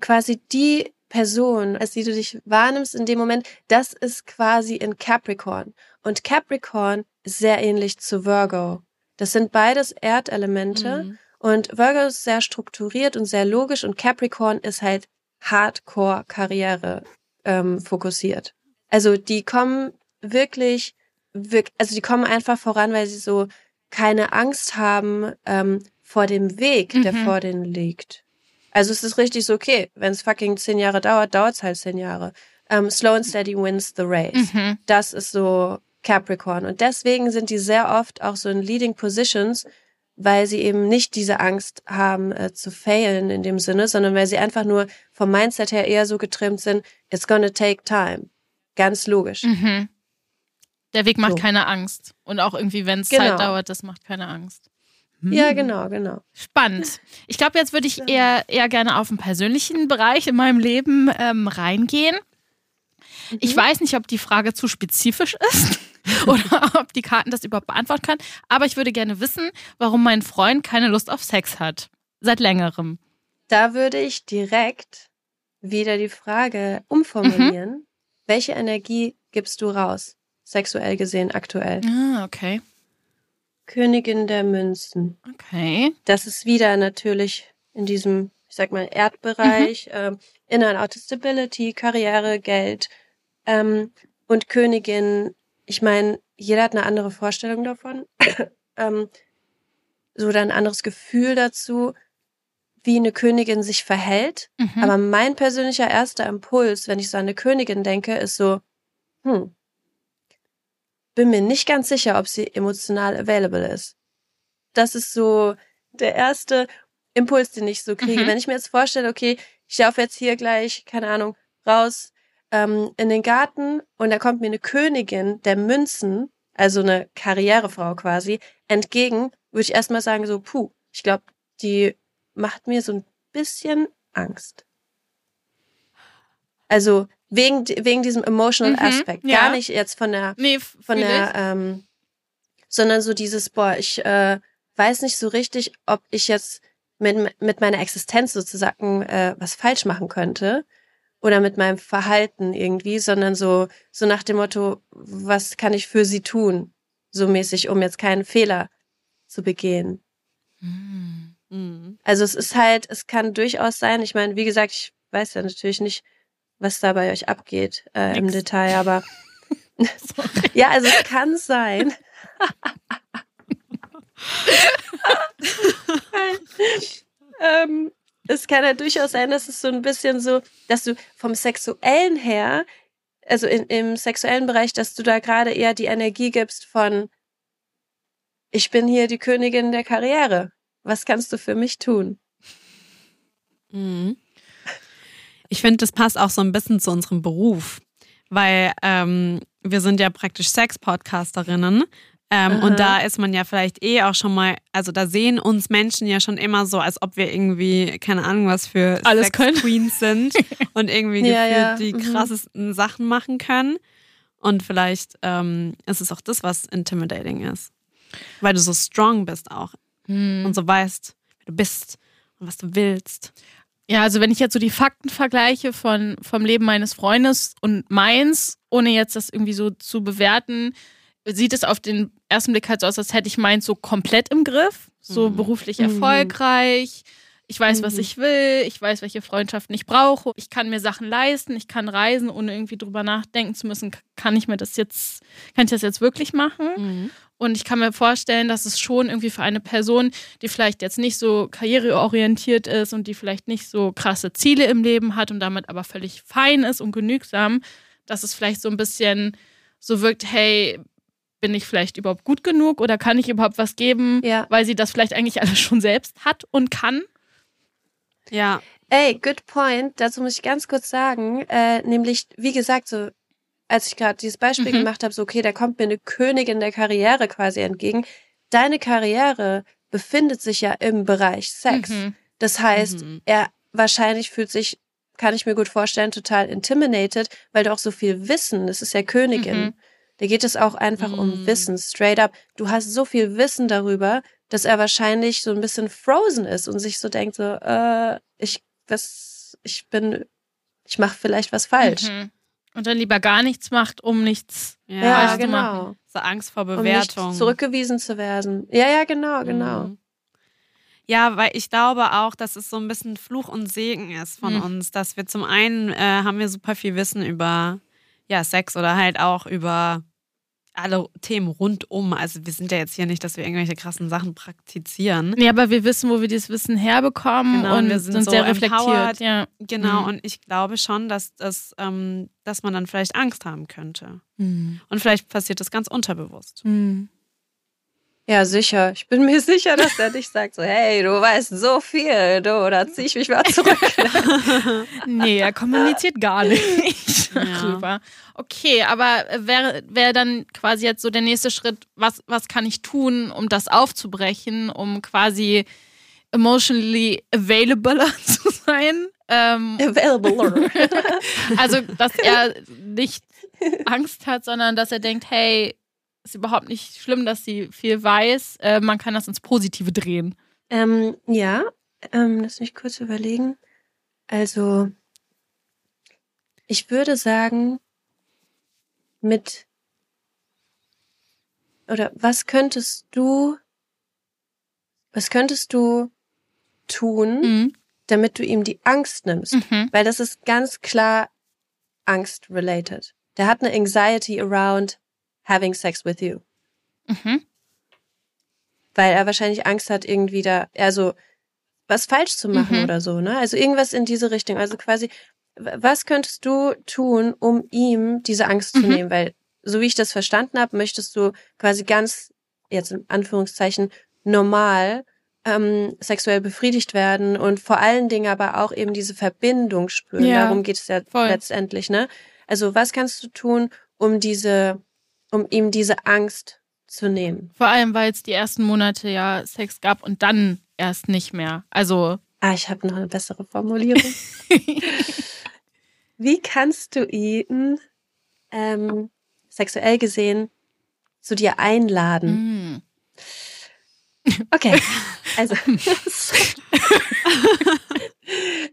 quasi die Person, als die du dich wahrnimmst in dem Moment, das ist quasi in Capricorn. Und Capricorn ist sehr ähnlich zu Virgo. Das sind beides Erdelemente. Mhm. Und Virgo ist sehr strukturiert und sehr logisch und Capricorn ist halt Hardcore-Karriere ähm, fokussiert. Also die kommen wirklich, wirk also die kommen einfach voran, weil sie so keine Angst haben ähm, vor dem Weg, der Mhm. vor denen liegt. Also es ist richtig so, okay, wenn es fucking zehn Jahre dauert, dauert es halt zehn Jahre. Ähm, slow and steady wins the race. Mhm. Das ist so Capricorn. Und deswegen sind die sehr oft auch so in Leading Positions, weil sie eben nicht diese Angst haben äh, zu failen in dem Sinne, sondern weil sie einfach nur vom Mindset her eher so getrimmt sind, it's gonna take time. Ganz logisch. Mhm. Der Weg macht So. keine Angst. Und auch irgendwie, wenn es Genau. Zeit dauert, das macht keine Angst. Ja, genau, genau. Spannend. Ich glaube, jetzt würde ich eher, eher gerne auf den persönlichen Bereich in meinem Leben ähm, reingehen. Ich weiß nicht, ob die Frage zu spezifisch ist oder ob die Karten das überhaupt beantworten können, aber ich würde gerne wissen, warum mein Freund keine Lust auf Sex hat. Seit längerem. Da würde ich direkt wieder die Frage umformulieren. Welche Energie gibst du raus? Sexuell gesehen aktuell. Ah, okay. Königin der Münzen. Okay. Das ist wieder natürlich in diesem, ich sag mal, Erdbereich, ähm, Inner and Outer Stability, Karriere, Geld. Ähm, und Königin, ich meine, jeder hat eine andere Vorstellung davon. ähm, so oder ein anderes Gefühl dazu, wie eine Königin sich verhält. Mhm. Aber mein persönlicher erster Impuls, wenn ich so an eine Königin denke, ist so, hm, bin mir nicht ganz sicher, ob sie emotional available ist. Das ist so der erste Impuls, den ich so kriege. Mhm. Wenn ich mir jetzt vorstelle, okay, ich laufe jetzt hier gleich, keine Ahnung, raus ähm, in den Garten und da kommt mir eine Königin der Münzen, also eine Karrierefrau quasi, entgegen, würde ich erstmal sagen, so, puh, ich glaube, die macht mir so ein bisschen Angst. Also wegen, wegen diesem emotional Mhm, Aspekt. ja. Gar nicht jetzt von der nee, von der, ähm, sondern so dieses, boah, ich äh, weiß nicht so richtig, ob ich jetzt mit, mit meiner Existenz sozusagen äh, was falsch machen könnte oder mit meinem Verhalten irgendwie, sondern so, so nach dem Motto, was kann ich für sie tun? So mäßig, um jetzt keinen Fehler zu begehen. Hm. Mhm. Also es ist halt, es kann durchaus sein, ich meine, wie gesagt, ich weiß ja natürlich nicht, was da bei euch abgeht äh, im. Detail, aber ja, also es kann sein. ähm, es kann ja durchaus sein, dass es so ein bisschen so, dass du vom Sexuellen her, also in, im sexuellen Bereich, dass du da gerade eher die Energie gibst von, ich bin hier die Königin der Karriere. Was kannst du für mich tun? Mhm. Ich finde, das passt auch so ein bisschen zu unserem Beruf, weil ähm, wir sind ja praktisch Sex-Podcasterinnen. Ähm, und da ist man ja vielleicht eh auch schon mal, also da sehen uns Menschen ja schon immer so, als ob wir irgendwie, keine Ahnung, was für Alles Sex können. Queens sind und irgendwie Ja, ja. die Mhm. krassesten Sachen machen können. Und vielleicht ähm, ist es auch das, was intimidating ist. Weil du so strong bist auch Hm. und so weißt, wer du bist und was du willst. Ja, also wenn ich jetzt so die Fakten vergleiche von, vom Leben meines Freundes und meins, ohne jetzt das irgendwie so zu bewerten, sieht es auf den ersten Blick halt so aus, als hätte ich meins so komplett im Griff, so Mhm. beruflich Mhm. erfolgreich. Ich weiß, was Mhm. ich will, ich weiß, welche Freundschaften ich brauche, ich kann mir Sachen leisten, ich kann reisen, ohne irgendwie drüber nachdenken zu müssen, kann ich mir das jetzt, kann ich das jetzt wirklich machen? Mhm. Und ich kann mir vorstellen, dass es schon irgendwie für eine Person, die vielleicht jetzt nicht so karriereorientiert ist und die vielleicht nicht so krasse Ziele im Leben hat und damit aber völlig fein ist und genügsam, dass es vielleicht so ein bisschen so wirkt, hey, bin ich vielleicht überhaupt gut genug oder kann ich überhaupt was geben, Ja. weil sie das vielleicht eigentlich alles schon selbst hat und kann? Ja, Ey, good point. Dazu muss ich ganz kurz sagen, äh, nämlich, wie gesagt, so, als ich gerade dieses Beispiel Mhm. gemacht habe, so, okay, da kommt mir eine Königin der Karriere quasi entgegen. Deine Karriere befindet sich ja im Bereich Sex. Mhm. Das heißt, Mhm. er wahrscheinlich fühlt sich, kann ich mir gut vorstellen, total intimidated, weil du auch so viel Wissen, das ist ja Königin. Mhm. Da geht es auch einfach um Mhm. Wissen, straight up. Du hast so viel Wissen darüber, dass er wahrscheinlich so ein bisschen frozen ist und sich so denkt so, äh, ich, was, ich bin, ich mache vielleicht was falsch. Mhm. Und dann lieber gar nichts macht, um nichts. ja, Ja, genau. so Angst vor Um nicht Bewertung. zurückgewiesen zu werden. Ja, ja, genau, genau. Mhm. Ja, weil ich glaube auch, dass es so ein bisschen Fluch und Segen ist von Mhm. uns, dass wir zum einen äh, haben wir super viel Wissen über ja, Sex oder halt auch über alle Themen rundum. Also wir sind ja jetzt hier nicht, dass wir irgendwelche krassen Sachen praktizieren. Nee, aber wir wissen, wo wir dieses Wissen herbekommen Genau, und und wir sind, sind so sehr reflektiert. empowered. Ja. Genau, Mhm. und ich glaube schon, dass, das, ähm, dass man dann vielleicht Angst haben könnte. Mhm. Und vielleicht passiert das ganz unterbewusst. Mhm. Ja, sicher. Ich bin mir sicher, dass er nicht sagt so, hey, du weißt so viel, du, da zieh ich mich mal zurück. Nee, er kommuniziert gar nicht Ja. darüber. Okay, aber wäre wäre dann quasi jetzt so der nächste Schritt, was, was kann ich tun, um das aufzubrechen, um quasi emotionally available zu sein? Ähm, Available. also, dass er nicht Angst hat, sondern dass er denkt, hey, ist überhaupt nicht schlimm, dass sie viel weiß. Äh, man kann das ins Positive drehen. ähm, ja, ähm, lass mich kurz überlegen. Also, ich würde sagen, mit, oder was könntest du, was könntest du tun, Mhm. damit du ihm die Angst nimmst? Mhm. Weil das ist ganz klar Angst-related. Der hat eine Anxiety around having sex with you. Mhm. Weil er wahrscheinlich Angst hat, irgendwie da, also was falsch zu machen Mhm. oder so, ne? Also irgendwas in diese Richtung. Also quasi, was könntest du tun, um ihm diese Angst zu Mhm. nehmen? Weil, so wie ich das verstanden habe, möchtest du quasi ganz, jetzt in Anführungszeichen, normal ähm, sexuell befriedigt werden und vor allen Dingen aber auch eben diese Verbindung spüren. Ja, Darum geht es ja voll. letztendlich, ne? Also was kannst du tun, um diese, um ihm diese Angst zu nehmen? Vor allem, weil es die ersten Monate ja Sex gab und dann erst nicht mehr. Also, Ah, ich habe noch eine bessere Formulierung. Wie kannst du ihn ähm, sexuell gesehen zu dir einladen? mm. Okay, also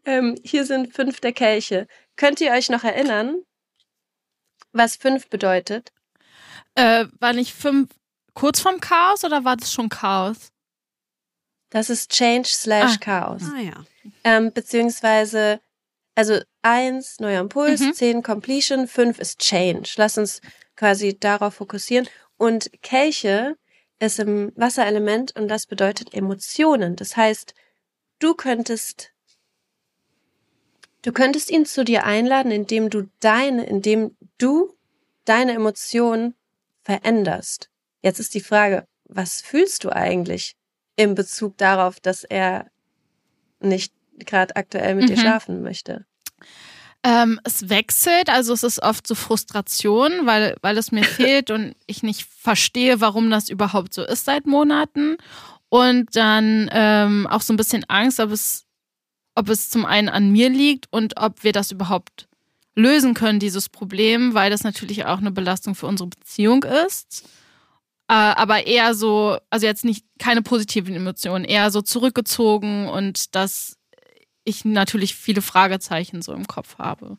ähm, hier sind fünf der Kelche. Könnt ihr euch noch erinnern, was fünf bedeutet? äh, war nicht fünf kurz vorm Chaos oder war das schon Chaos? Das ist Change slash Ah. Chaos. Ah ja. Ähm, beziehungsweise, also eins, neuer Impuls, Mhm. zehn, Completion, fünf ist Change. Lass uns quasi darauf fokussieren. Und Kelche ist im Wasserelement und das bedeutet Emotionen. Das heißt, du könntest Du könntest ihn zu dir einladen, indem du deine, indem du deine Emotionen veränderst. Jetzt ist die Frage, was fühlst du eigentlich in Bezug darauf, dass er nicht gerade aktuell mit dir Mhm. schlafen möchte? Ähm, es wechselt, also es ist oft so Frustration, weil, weil es mir fehlt und ich nicht verstehe, warum das überhaupt so ist seit Monaten. Und dann ähm, auch so ein bisschen Angst, ob es, ob es zum einen an mir liegt und ob wir das überhaupt lösen können, dieses Problem, weil das natürlich auch eine Belastung für unsere Beziehung ist. Äh, aber eher so, also jetzt nicht keine positiven Emotionen, eher so zurückgezogen und dass ich natürlich viele Fragezeichen so im Kopf habe.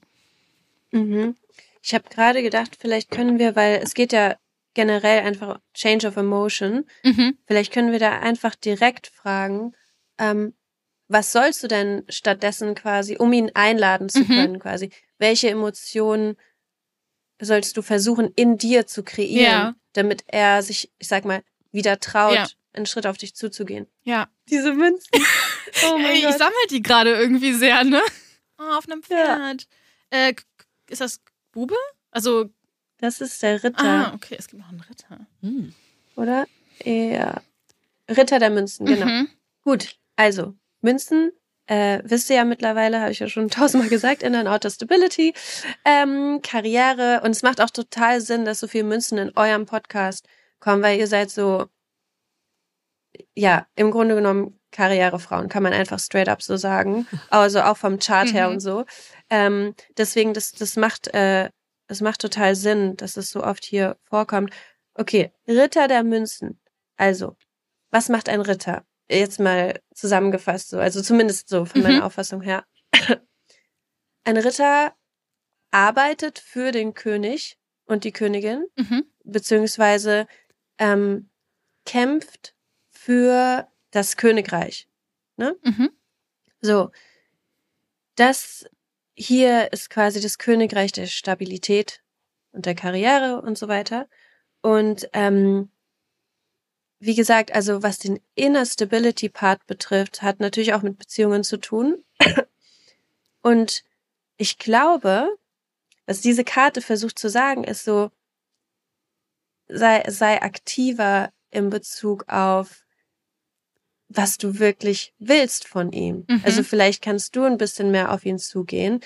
Mhm. Ich habe gerade gedacht, vielleicht können wir, weil es geht ja generell einfach Change of Emotion, Mhm. vielleicht können wir da einfach direkt fragen, ähm, was sollst du denn stattdessen quasi, um ihn einladen zu Mhm. können quasi? Welche Emotionen sollst du versuchen in dir zu kreieren, Ja. damit er sich, ich sag mal, wieder traut, Ja. einen Schritt auf dich zuzugehen? Ja. Diese Münzen. Oh mein ich Gott. sammle die gerade irgendwie sehr, ne? Oh, auf einem Ja. Pferd. Äh, k- ist das Bube? Also, Das ist der ah, Ritter, okay, es gibt noch einen Ritter. Hm. oder? Ja. Ritter der Münzen, genau. Mhm. Gut, also Münzen, äh, wisst ihr ja mittlerweile, habe ich ja schon tausendmal gesagt, in and Outer Stability, ähm, Karriere und es macht auch total Sinn, dass so viele Münzen in eurem Podcast kommen, weil ihr seid so, ja, im Grunde genommen Karrierefrauen, kann man einfach straight up so sagen, also auch vom Chart her Mhm. und so. Ähm, deswegen, das, das macht, äh, das macht total Sinn, dass es so oft hier vorkommt. Okay, Ritter der Münzen. Also, was macht ein Ritter? Jetzt mal zusammengefasst so, also zumindest so von meiner Mhm. Auffassung her. Ein Ritter arbeitet für den König und die Königin, Mhm. beziehungsweise ähm, kämpft für das Königreich. Mhm. So, das hier ist quasi das Königreich der Stabilität und der Karriere und so weiter. Und ähm, wie gesagt, also was den Inner Stability Part betrifft, hat natürlich auch mit Beziehungen zu tun. Und ich glaube, was diese Karte versucht zu sagen, ist so, sei, sei aktiver in Bezug auf, was du wirklich willst von ihm. Mhm. Also vielleicht kannst du ein bisschen mehr auf ihn zugehen,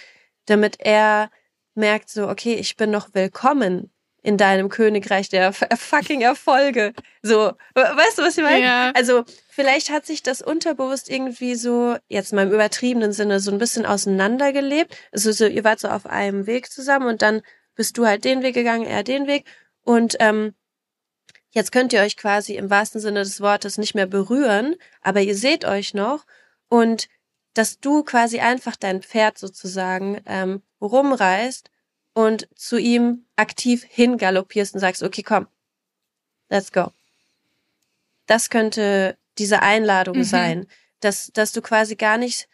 damit er merkt so, okay, ich bin noch willkommen in deinem Königreich der f- fucking Erfolge. So, we- weißt du, was ich meine? Ja. Also vielleicht hat sich das unterbewusst irgendwie so, jetzt mal im übertriebenen Sinne, so ein bisschen auseinandergelebt. Also so, ihr wart so auf einem Weg zusammen und dann bist du halt den Weg gegangen, er den Weg. Und ähm, jetzt könnt ihr euch quasi im wahrsten Sinne des Wortes nicht mehr berühren, aber ihr seht euch noch und dass du quasi einfach dein Pferd sozusagen ähm, rumreißt und zu ihm aktiv hingaloppierst und sagst, okay, komm, let's go. Das könnte diese Einladung Mhm. sein, dass, dass du quasi gar nicht,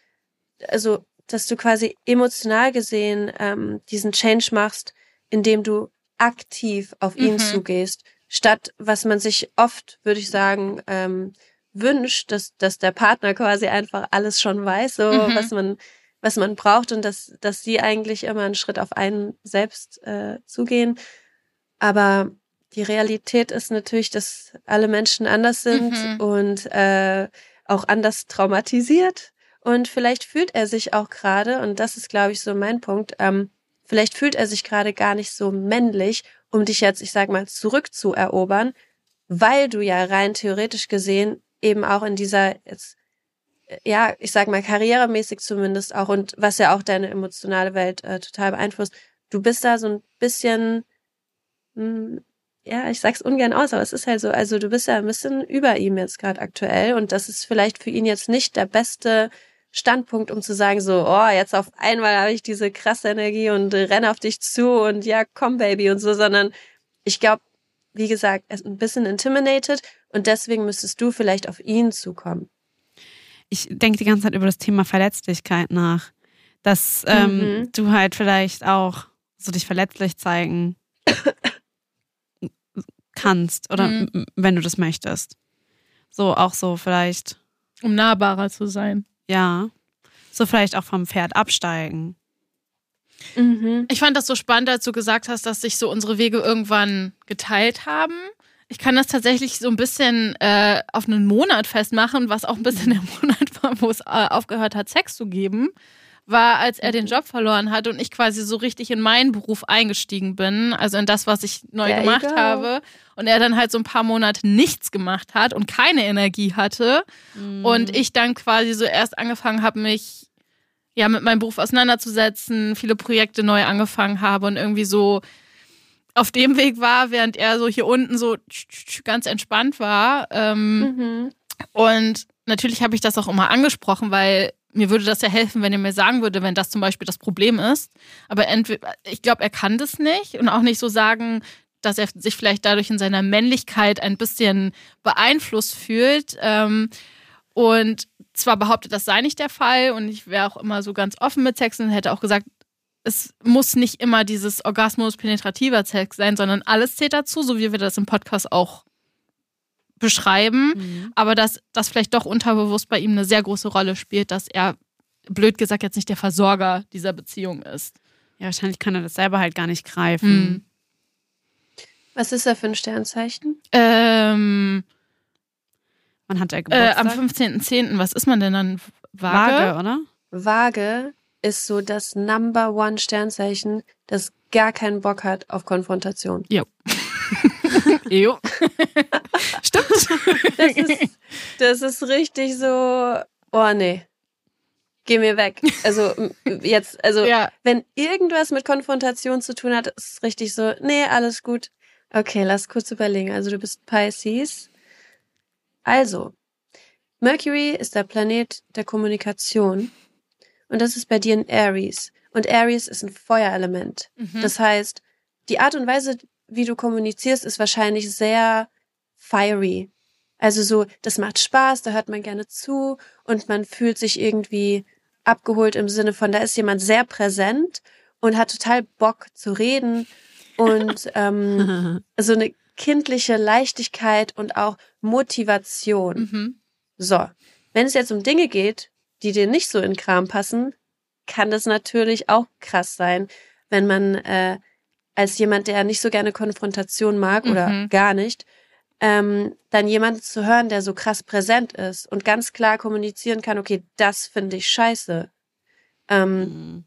also, dass du quasi emotional gesehen ähm, diesen Change machst, indem du aktiv auf ihn Mhm. zugehst, statt was man sich oft, würde ich sagen, ähm, wünscht, dass, dass der Partner quasi einfach alles schon weiß, so Mhm. was man, was man braucht und dass, dass sie eigentlich immer einen Schritt auf einen selbst äh, zugehen. Aber die Realität ist natürlich, dass alle Menschen anders sind Mhm. und äh, auch anders traumatisiert. Und vielleicht fühlt er sich auch gerade, und das ist, glaube ich, so mein Punkt, ähm, vielleicht fühlt er sich gerade gar nicht so männlich, um dich jetzt, ich sag mal, zurückzuerobern, weil du ja rein theoretisch gesehen eben auch in dieser jetzt äh, ja, ich sag mal karrieremäßig zumindest auch und was ja auch deine emotionale Welt äh, total beeinflusst. Du bist da so ein bisschen mh, ja, ich sag's ungern aus, aber es ist halt so, also du bist ja ein bisschen über ihm jetzt gerade aktuell und das ist vielleicht für ihn jetzt nicht der beste Standpunkt, um zu sagen so, oh, jetzt auf einmal habe ich diese krasse Energie und äh, renne auf dich zu und ja, komm Baby und so, sondern ich glaube, wie gesagt, er ist ein bisschen intimidated und deswegen müsstest du vielleicht auf ihn zukommen. Ich denke die ganze Zeit über das Thema Verletzlichkeit nach. Dass ähm, Mhm. du halt vielleicht auch so dich verletzlich zeigen kannst oder Mhm. wenn du das möchtest. So auch so vielleicht, Um nahbarer zu sein. Ja, so vielleicht auch vom Pferd absteigen. Mhm. Ich fand das so spannend, als du gesagt hast, dass sich so unsere Wege irgendwann geteilt haben. Ich kann das tatsächlich so ein bisschen äh, auf einen Monat festmachen, was auch ein bisschen der Monat war, wo es äh, aufgehört hat, Sex zu geben, war, als er den Job verloren hat und ich quasi so richtig in meinen Beruf eingestiegen bin, also in das, was ich neu There gemacht habe. Und er dann halt so ein paar Monate nichts gemacht hat und keine Energie hatte. Mhm. Und ich dann quasi so erst angefangen habe, mich ja mit meinem Beruf auseinanderzusetzen, viele Projekte neu angefangen habe und irgendwie so auf dem Weg war, während er so hier unten so ganz entspannt war. Ähm, Mhm. Und natürlich habe ich das auch immer angesprochen, weil mir würde das ja helfen, wenn er mir sagen würde, wenn das zum Beispiel das Problem ist. Aber entweder, ich glaube, er kann das nicht und auch nicht so sagen, dass er sich vielleicht dadurch in seiner Männlichkeit ein bisschen beeinflusst fühlt. Ähm, und zwar behauptet, das sei nicht der Fall und ich wäre auch immer so ganz offen mit Sex und hätte auch gesagt, es muss nicht immer dieses Orgasmus penetrativer Sex sein, sondern alles zählt dazu, so wie wir das im Podcast auch beschreiben, Mhm. aber dass das vielleicht doch unterbewusst bei ihm eine sehr große Rolle spielt, dass er blöd gesagt jetzt nicht der Versorger dieser Beziehung ist. Ja, wahrscheinlich kann er das selber halt gar nicht greifen. Mhm. Was ist er für ein Sternzeichen? Ähm, Wann hat er äh, Geburtstag? am 15.10., was ist man denn dann? Waage? Waage, oder? Waage ist so das Number One Sternzeichen, das gar keinen Bock hat auf Konfrontation. Jo. Stimmt. Das ist, das ist richtig so, oh nee, geh mir weg. Also jetzt, also ja. wenn irgendwas mit Konfrontation zu tun hat, ist es richtig so, nee, alles gut. Okay, lass kurz überlegen. Also du bist Pisces. Also, Mercury ist der Planet der Kommunikation und das ist bei dir ein Aries. Und Aries ist ein Feuerelement. Mhm. Das heißt, die Art und Weise, wie du kommunizierst, ist wahrscheinlich sehr fiery. Also so, das macht Spaß, da hört man gerne zu und man fühlt sich irgendwie abgeholt im Sinne von, da ist jemand sehr präsent und hat total Bock zu reden und ähm, so eine kindliche Leichtigkeit und auch Motivation. Mhm. So, wenn es jetzt um Dinge geht, die dir nicht so in Kram passen, kann das natürlich auch krass sein, wenn man äh, als jemand, der nicht so gerne Konfrontation mag oder Mhm. gar nicht, ähm, dann jemanden zu hören, der so krass präsent ist und ganz klar kommunizieren kann, okay, das finde ich scheiße. Ähm, Mhm.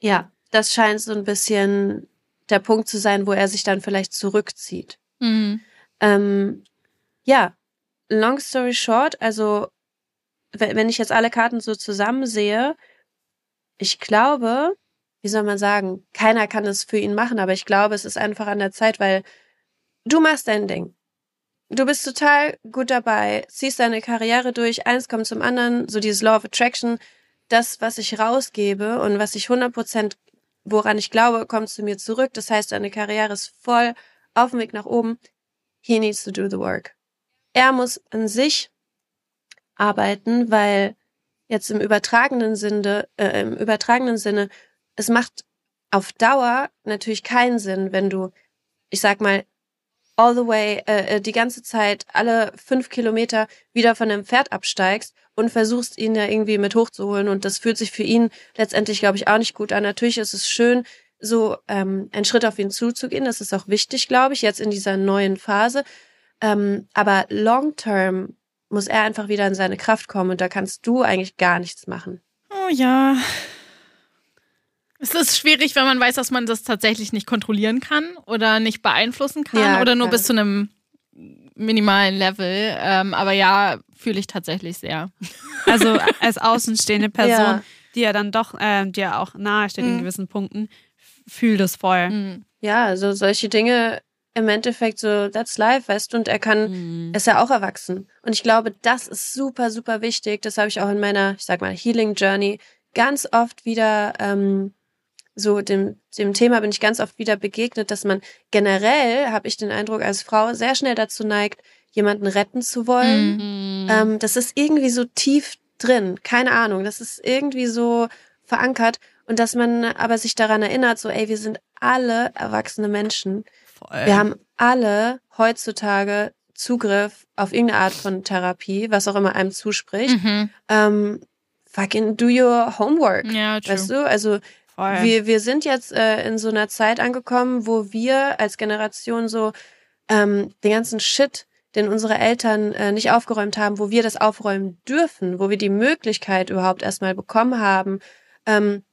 ja, das scheint so ein bisschen der Punkt zu sein, wo er sich dann vielleicht zurückzieht. Mhm. Ähm, ja, long story short, also we- wenn ich jetzt alle Karten so zusammen sehe, ich glaube, wie soll man sagen, keiner kann es für ihn machen, aber ich glaube, es ist einfach an der Zeit, weil du machst dein Ding. Du bist total gut dabei, ziehst deine Karriere durch, eins kommt zum anderen, so dieses Law of Attraction, das, was ich rausgebe und was ich 100%, woran ich glaube, kommt zu mir zurück. Das heißt, deine Karriere ist voll auf dem Weg nach oben. He needs to do the work. Er muss an sich arbeiten, weil jetzt im übertragenen Sinne, äh, im übertragenen Sinne, es macht auf Dauer natürlich keinen Sinn, wenn du, ich sag mal, all the way, äh, äh, die ganze Zeit, alle fünf Kilometer wieder von dem Pferd absteigst und versuchst, ihn ja irgendwie mit hochzuholen. Und das fühlt sich für ihn letztendlich, glaube ich, auch nicht gut an. Natürlich ist es schön, so ähm, einen Schritt auf ihn zuzugehen. Das ist auch wichtig, glaube ich, jetzt in dieser neuen Phase. Ähm, aber long term muss er einfach wieder in seine Kraft kommen und da kannst du eigentlich gar nichts machen. Oh ja. Es ist schwierig, wenn man weiß, dass man das tatsächlich nicht kontrollieren kann oder nicht beeinflussen kann Ja, oder nur klar. bis zu einem minimalen Level. Ähm, aber ja, fühle ich tatsächlich sehr. Also als außenstehende Person, Ja. die ja dann doch, äh, die ja auch nahe steht in Mhm. gewissen Punkten, fühlt das voll. Mhm. Ja, also solche Dinge im Endeffekt so, that's life, weißt du, und er kann, Mhm. ist ja auch erwachsen. Und ich glaube, das ist super, super wichtig. Das habe ich auch in meiner, ich sag mal, Healing Journey ganz oft wieder, ähm, so dem, dem Thema bin ich ganz oft wieder begegnet, dass man generell, habe ich den Eindruck, als Frau sehr schnell dazu neigt, jemanden retten zu wollen. Mhm. Ähm, das ist irgendwie so tief drin, keine Ahnung. Das ist irgendwie so verankert und dass man aber sich daran erinnert, so, ey, wir sind alle erwachsene Menschen. voll. Wir haben alle heutzutage Zugriff auf irgendeine Art von Therapie, was auch immer einem zuspricht. Mhm. Ähm, fucking do your homework. Ja, true. Weißt du, also Voll. Wir, wir sind jetzt äh, in so einer Zeit angekommen, wo wir als Generation so ähm, den ganzen Shit, den unsere Eltern äh, nicht aufgeräumt haben, wo wir das aufräumen dürfen, wo wir die Möglichkeit überhaupt erstmal bekommen haben, ähm,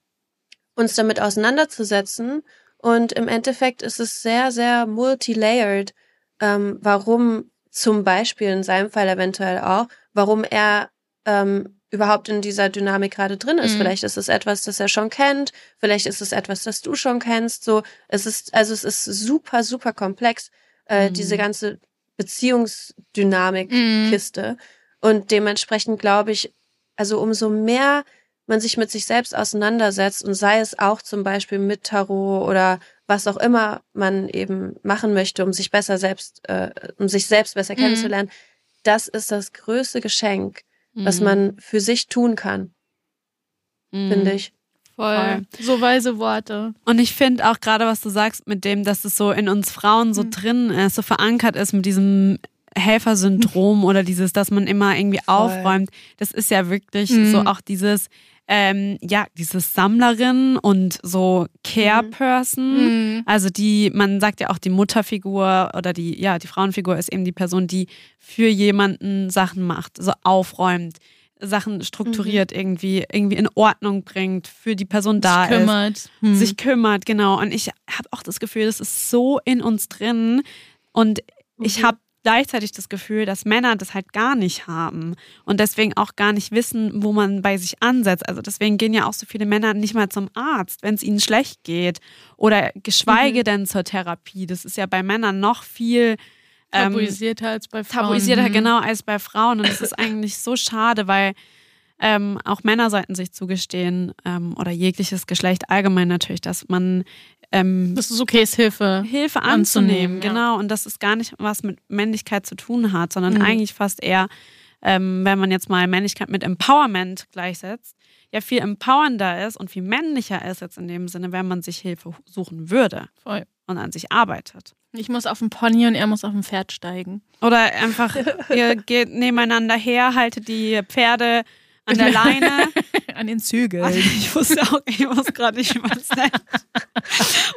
uns damit auseinanderzusetzen. Und im Endeffekt ist es sehr, sehr multilayered, ähm, warum zum Beispiel in seinem Fall eventuell auch, warum er ähm, überhaupt in dieser Dynamik gerade drin ist. Mhm. Vielleicht ist es etwas, das er schon kennt, vielleicht ist es etwas, das du schon kennst. So, es ist, also es ist super, super komplex, äh, Mhm. diese ganze Beziehungsdynamik Mhm. Und dementsprechend glaube ich, also umso mehr man sich mit sich selbst auseinandersetzt und sei es auch zum Beispiel mit Tarot oder was auch immer man eben machen möchte, um sich besser selbst, äh, um sich selbst besser Mhm. kennenzulernen, das ist das größte Geschenk, was Mhm. man für sich tun kann, Mhm. finde ich. Voll. So weise Worte. Und ich finde auch gerade, was du sagst, mit dem, dass es so in uns Frauen so Mhm. drin ist, so verankert ist mit diesem Helfersyndrom oder dieses, dass man immer irgendwie aufräumt. Das ist ja wirklich Mhm. so auch dieses, ähm, ja, dieses Sammlerin und so Care-Person. Mhm. Also die, man sagt ja auch die Mutterfigur oder die, ja, die Frauenfigur ist eben die Person, die für jemanden Sachen macht, so aufräumt, Sachen strukturiert irgendwie, irgendwie in Ordnung bringt, für die Person da Sich ist kümmert. Hm. sich kümmert, genau. Und ich habe auch das Gefühl, das ist so in uns drin. Und ich Mhm. habe gleichzeitig das Gefühl, dass Männer das halt gar nicht haben und deswegen auch gar nicht wissen, wo man bei sich ansetzt. Also deswegen gehen ja auch so viele Männer nicht mal zum Arzt, wenn es ihnen schlecht geht oder geschweige Mhm. denn zur Therapie. Das ist ja bei Männern noch viel ähm, tabuisierter als bei Frauen. tabuisierter Mhm. genau als bei Frauen. Und das ist eigentlich so schade, weil ähm, auch Männer sollten sich zugestehen ähm, oder jegliches Geschlecht allgemein natürlich, dass man ähm, Das ist okay, ist Hilfe. Hilfe anzunehmen, anzunehmen, ja. genau. Und dass es gar nicht was mit Männlichkeit zu tun hat, sondern Mhm. eigentlich fast eher, ähm, wenn man jetzt mal Männlichkeit mit Empowerment gleichsetzt, ja viel empowernder ist und viel männlicher ist jetzt in dem Sinne, wenn man sich Hilfe suchen würde Voll. und an sich arbeitet. Ich muss auf dem Pony und er muss auf dem Pferd steigen. Oder einfach, ihr geht nebeneinander her, haltet die Pferde an der Leine. An den Zügeln. Ich wusste auch, ich wusste gerade nicht, nennt.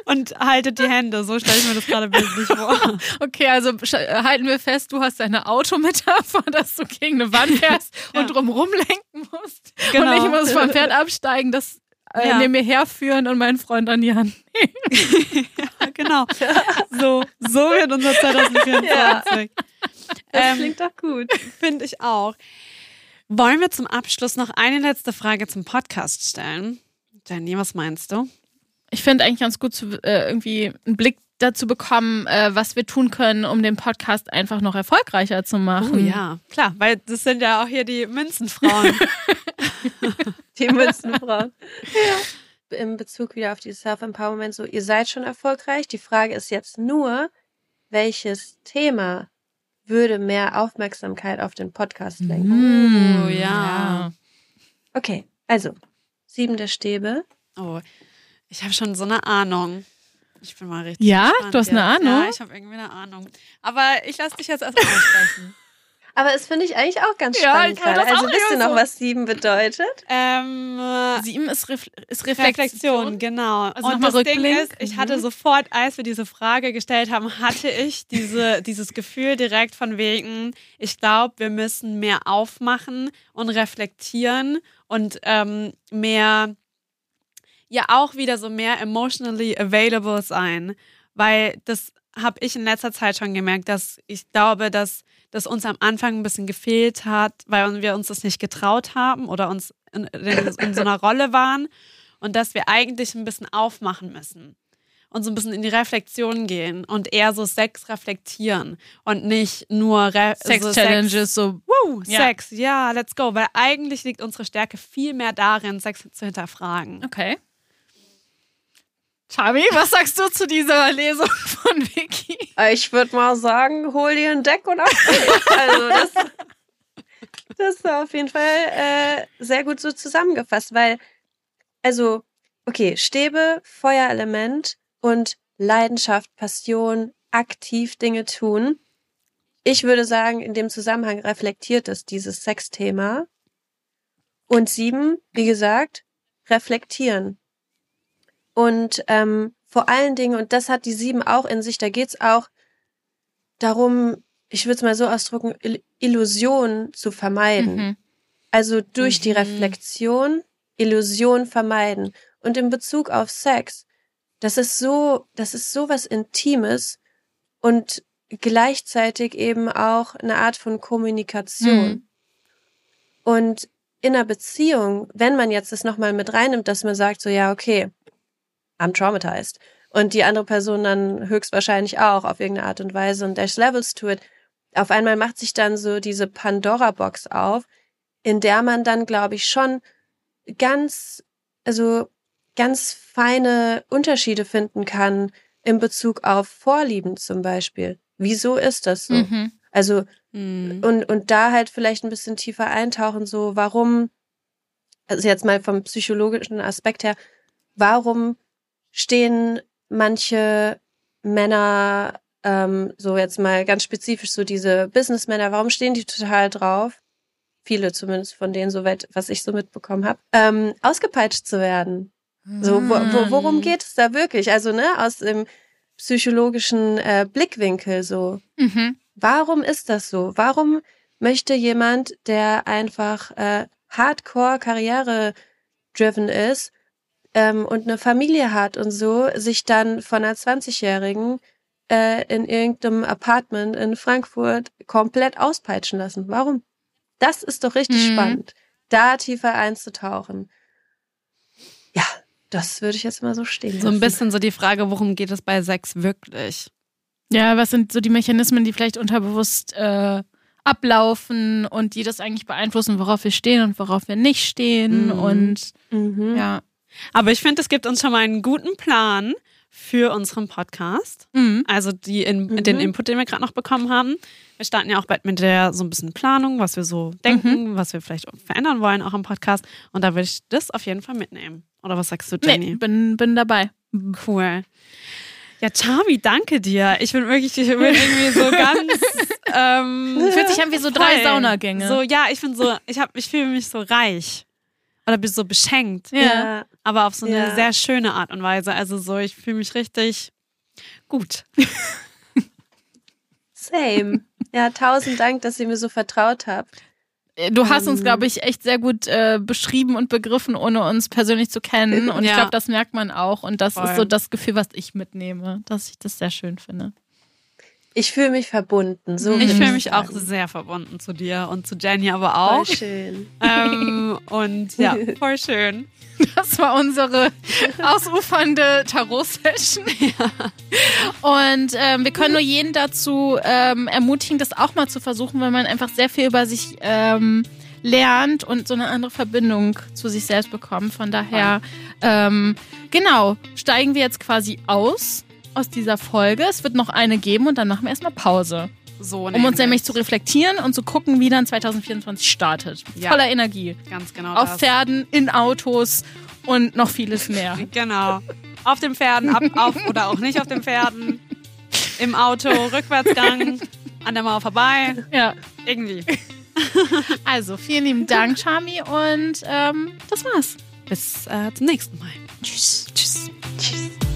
Und haltet die Hände. So stelle ich mir das gerade bildlich vor. Okay, also äh, halten wir fest, du hast deine Autometapher, dass du gegen eine Wand fährst Ja. und drumrum lenken musst. Genau. Und ich muss vom Pferd absteigen, das äh, Ja. neben mir herführen und meinen Freund an die Hand. Ja, genau. So, so wird unser 2024. Das Ähm, klingt doch gut. Finde ich auch. Wollen wir zum Abschluss noch eine letzte Frage zum Podcast stellen? Jenny, was meinst du? Ich finde eigentlich ganz gut, zu, äh, irgendwie einen Blick dazu bekommen, äh, was wir tun können, um den Podcast einfach noch erfolgreicher zu machen. Oh ja, klar, weil das sind ja auch hier die Münzenfrauen. Die Münzenfrauen. ja. In Bezug wieder auf dieses Self-Empowerment, so, ihr seid schon erfolgreich. Die Frage ist jetzt nur, welches Thema würde mehr Aufmerksamkeit auf den Podcast lenken? Mm, Oh, ja. Okay, also, sieben der Stäbe. Oh, ich habe schon so eine Ahnung. Ich bin mal richtig Ja? gespannt Du hast eine. Ahnung? Ja, ich habe irgendwie eine Ahnung. Aber ich lasse dich jetzt erst mal sprechen. Aber es finde ich eigentlich auch ganz Ja, spannend das Also auch wisst ihr noch, so. was sieben bedeutet? ähm, äh, Sieben ist, Ref ist Reflexion, Reflexion. genau. Also und das Ding Rückblick. ist, ich Mhm. hatte sofort, als wir diese Frage gestellt haben, hatte ich diese, dieses Gefühl direkt von wegen, ich glaube, wir müssen mehr aufmachen und reflektieren und ähm, mehr, ja auch wieder so mehr emotionally available sein, weil das habe ich in letzter Zeit schon gemerkt, dass ich glaube, dass das uns am Anfang ein bisschen gefehlt hat, weil wir uns das nicht getraut haben oder uns in, in, so einer Rolle waren und dass wir eigentlich ein bisschen aufmachen müssen und so ein bisschen in die Reflexion gehen und eher so Sex reflektieren und nicht nur Re Sex so Challenges, so Woo, Ja. Sex, ja, let's go, weil eigentlich liegt unsere Stärke viel mehr darin, Sex zu hinterfragen. Okay. Chami, was sagst du zu dieser Lesung von Vicky? Ich würde mal sagen, hol dir ein Deck und ab. also das, das ist auf jeden Fall äh, sehr gut so zusammengefasst, weil, also, okay, Stäbe, Feuerelement und Leidenschaft, Passion, aktiv Dinge tun. Ich würde sagen, in dem Zusammenhang reflektiert es dieses Sexthema. Und sieben, wie gesagt, reflektieren. Und ähm, vor allen Dingen, und das hat die sieben auch in sich, da geht's auch darum, ich würde es mal so ausdrücken, Il Illusion zu vermeiden. Mhm. Also durch die Mhm. Reflexion Illusion vermeiden. Und in Bezug auf Sex, das ist so, das ist so was Intimes und gleichzeitig eben auch eine Art von Kommunikation. Mhm. Und in einer Beziehung, wenn man jetzt das nochmal mit reinnimmt, dass man sagt so, ja, okay, I'm traumatized. Und die andere Person dann höchstwahrscheinlich auch auf irgendeine Art und Weise und there's levels to it. Auf einmal macht sich dann so diese Pandora-Box auf, in der man dann, glaube ich, schon ganz, also ganz feine Unterschiede finden kann in Bezug auf Vorlieben zum Beispiel. Wieso ist das so? Mhm. Also Mhm. und, und da halt vielleicht ein bisschen tiefer eintauchen, so warum, also jetzt mal vom psychologischen Aspekt her, warum stehen manche Männer, ähm, so jetzt mal ganz spezifisch so diese Businessmänner, warum stehen die total drauf? Viele zumindest von denen, soweit, was ich so mitbekommen habe, ähm, ausgepeitscht zu werden. So, wo, wo, worum geht es da wirklich? Also, ne, aus dem psychologischen äh, Blickwinkel so. Mhm. Warum ist das so? Warum möchte jemand, der einfach äh, hardcore Karriere-driven ist ähm, und eine Familie hat und so, sich dann von einer 20-Jährigen äh, in irgendeinem Apartment in Frankfurt komplett auspeitschen lassen? Warum? Das ist doch richtig Mhm. spannend, da tiefer einzutauchen. Ja, das würde ich jetzt mal so stehen So ein lassen. bisschen so die Frage, worum geht es bei Sex wirklich? Ja, was sind so die Mechanismen, die vielleicht unterbewusst äh, ablaufen und die das eigentlich beeinflussen, worauf wir stehen und worauf wir nicht stehen Mhm. und Mhm. ja. Aber ich finde, es gibt uns schon mal einen guten Plan für unseren Podcast. Mhm. Also die in, Mhm. den Input, den wir gerade noch bekommen haben. Wir starten ja auch bald mit der so ein bisschen Planung, was wir so denken, was wir vielleicht verändern wollen, auch im Podcast. Und da würde ich das auf jeden Fall mitnehmen. Oder was sagst du, Jenny? Nee, bin, bin dabei. Cool. Ja, Charmi, danke dir. Ich bin wirklich, ich bin irgendwie so ganz. Ähm, Fühlt sich an wie so drei. Saunagänge. So, ja, ich bin so, ich hab, ich fühle mich so reich. Oder bin so beschenkt. ja. Aber auf so eine Ja. sehr schöne Art und Weise. Also so, ich fühle mich richtig gut. Same. Ja, tausend Dank, dass ihr mir so vertraut habt. Du hast uns, Ähm. glaube ich, echt sehr gut äh, beschrieben und begriffen, ohne uns persönlich zu kennen. Und ich Ja. glaube, das merkt man auch. Und das Voll. ist so das Gefühl, was ich mitnehme, dass ich das sehr schön finde. Ich fühle mich verbunden. So. Ich fühle mich auch sehr verbunden zu dir und zu Jenny aber Voll auch. schön. ähm, und ja, voll schön. Das war unsere ausufernde Tarot-Session. Und ähm, wir können nur jeden dazu ähm, ermutigen, das auch mal zu versuchen, weil man einfach sehr viel über sich ähm, lernt und so eine andere Verbindung zu sich selbst bekommt. Von daher, ähm, genau, steigen wir jetzt quasi aus aus dieser Folge. Es wird noch eine geben und dann machen wir erstmal Pause. So Um uns nämlich zu reflektieren und zu gucken, wie dann 2024 startet. Ja. Voller Energie. Ganz genau. Auf das. Pferden, in Autos und noch vieles mehr. Genau. Auf den Pferden, ab, auf oder auch nicht auf den Pferden. Im Auto, Rückwärtsgang, an der Mauer vorbei. Ja. Irgendwie. Also, vielen lieben Dank, Chami. Und ähm, das war's. Bis äh, zum nächsten Mal. Tschüss. Tschüss. Tschüss.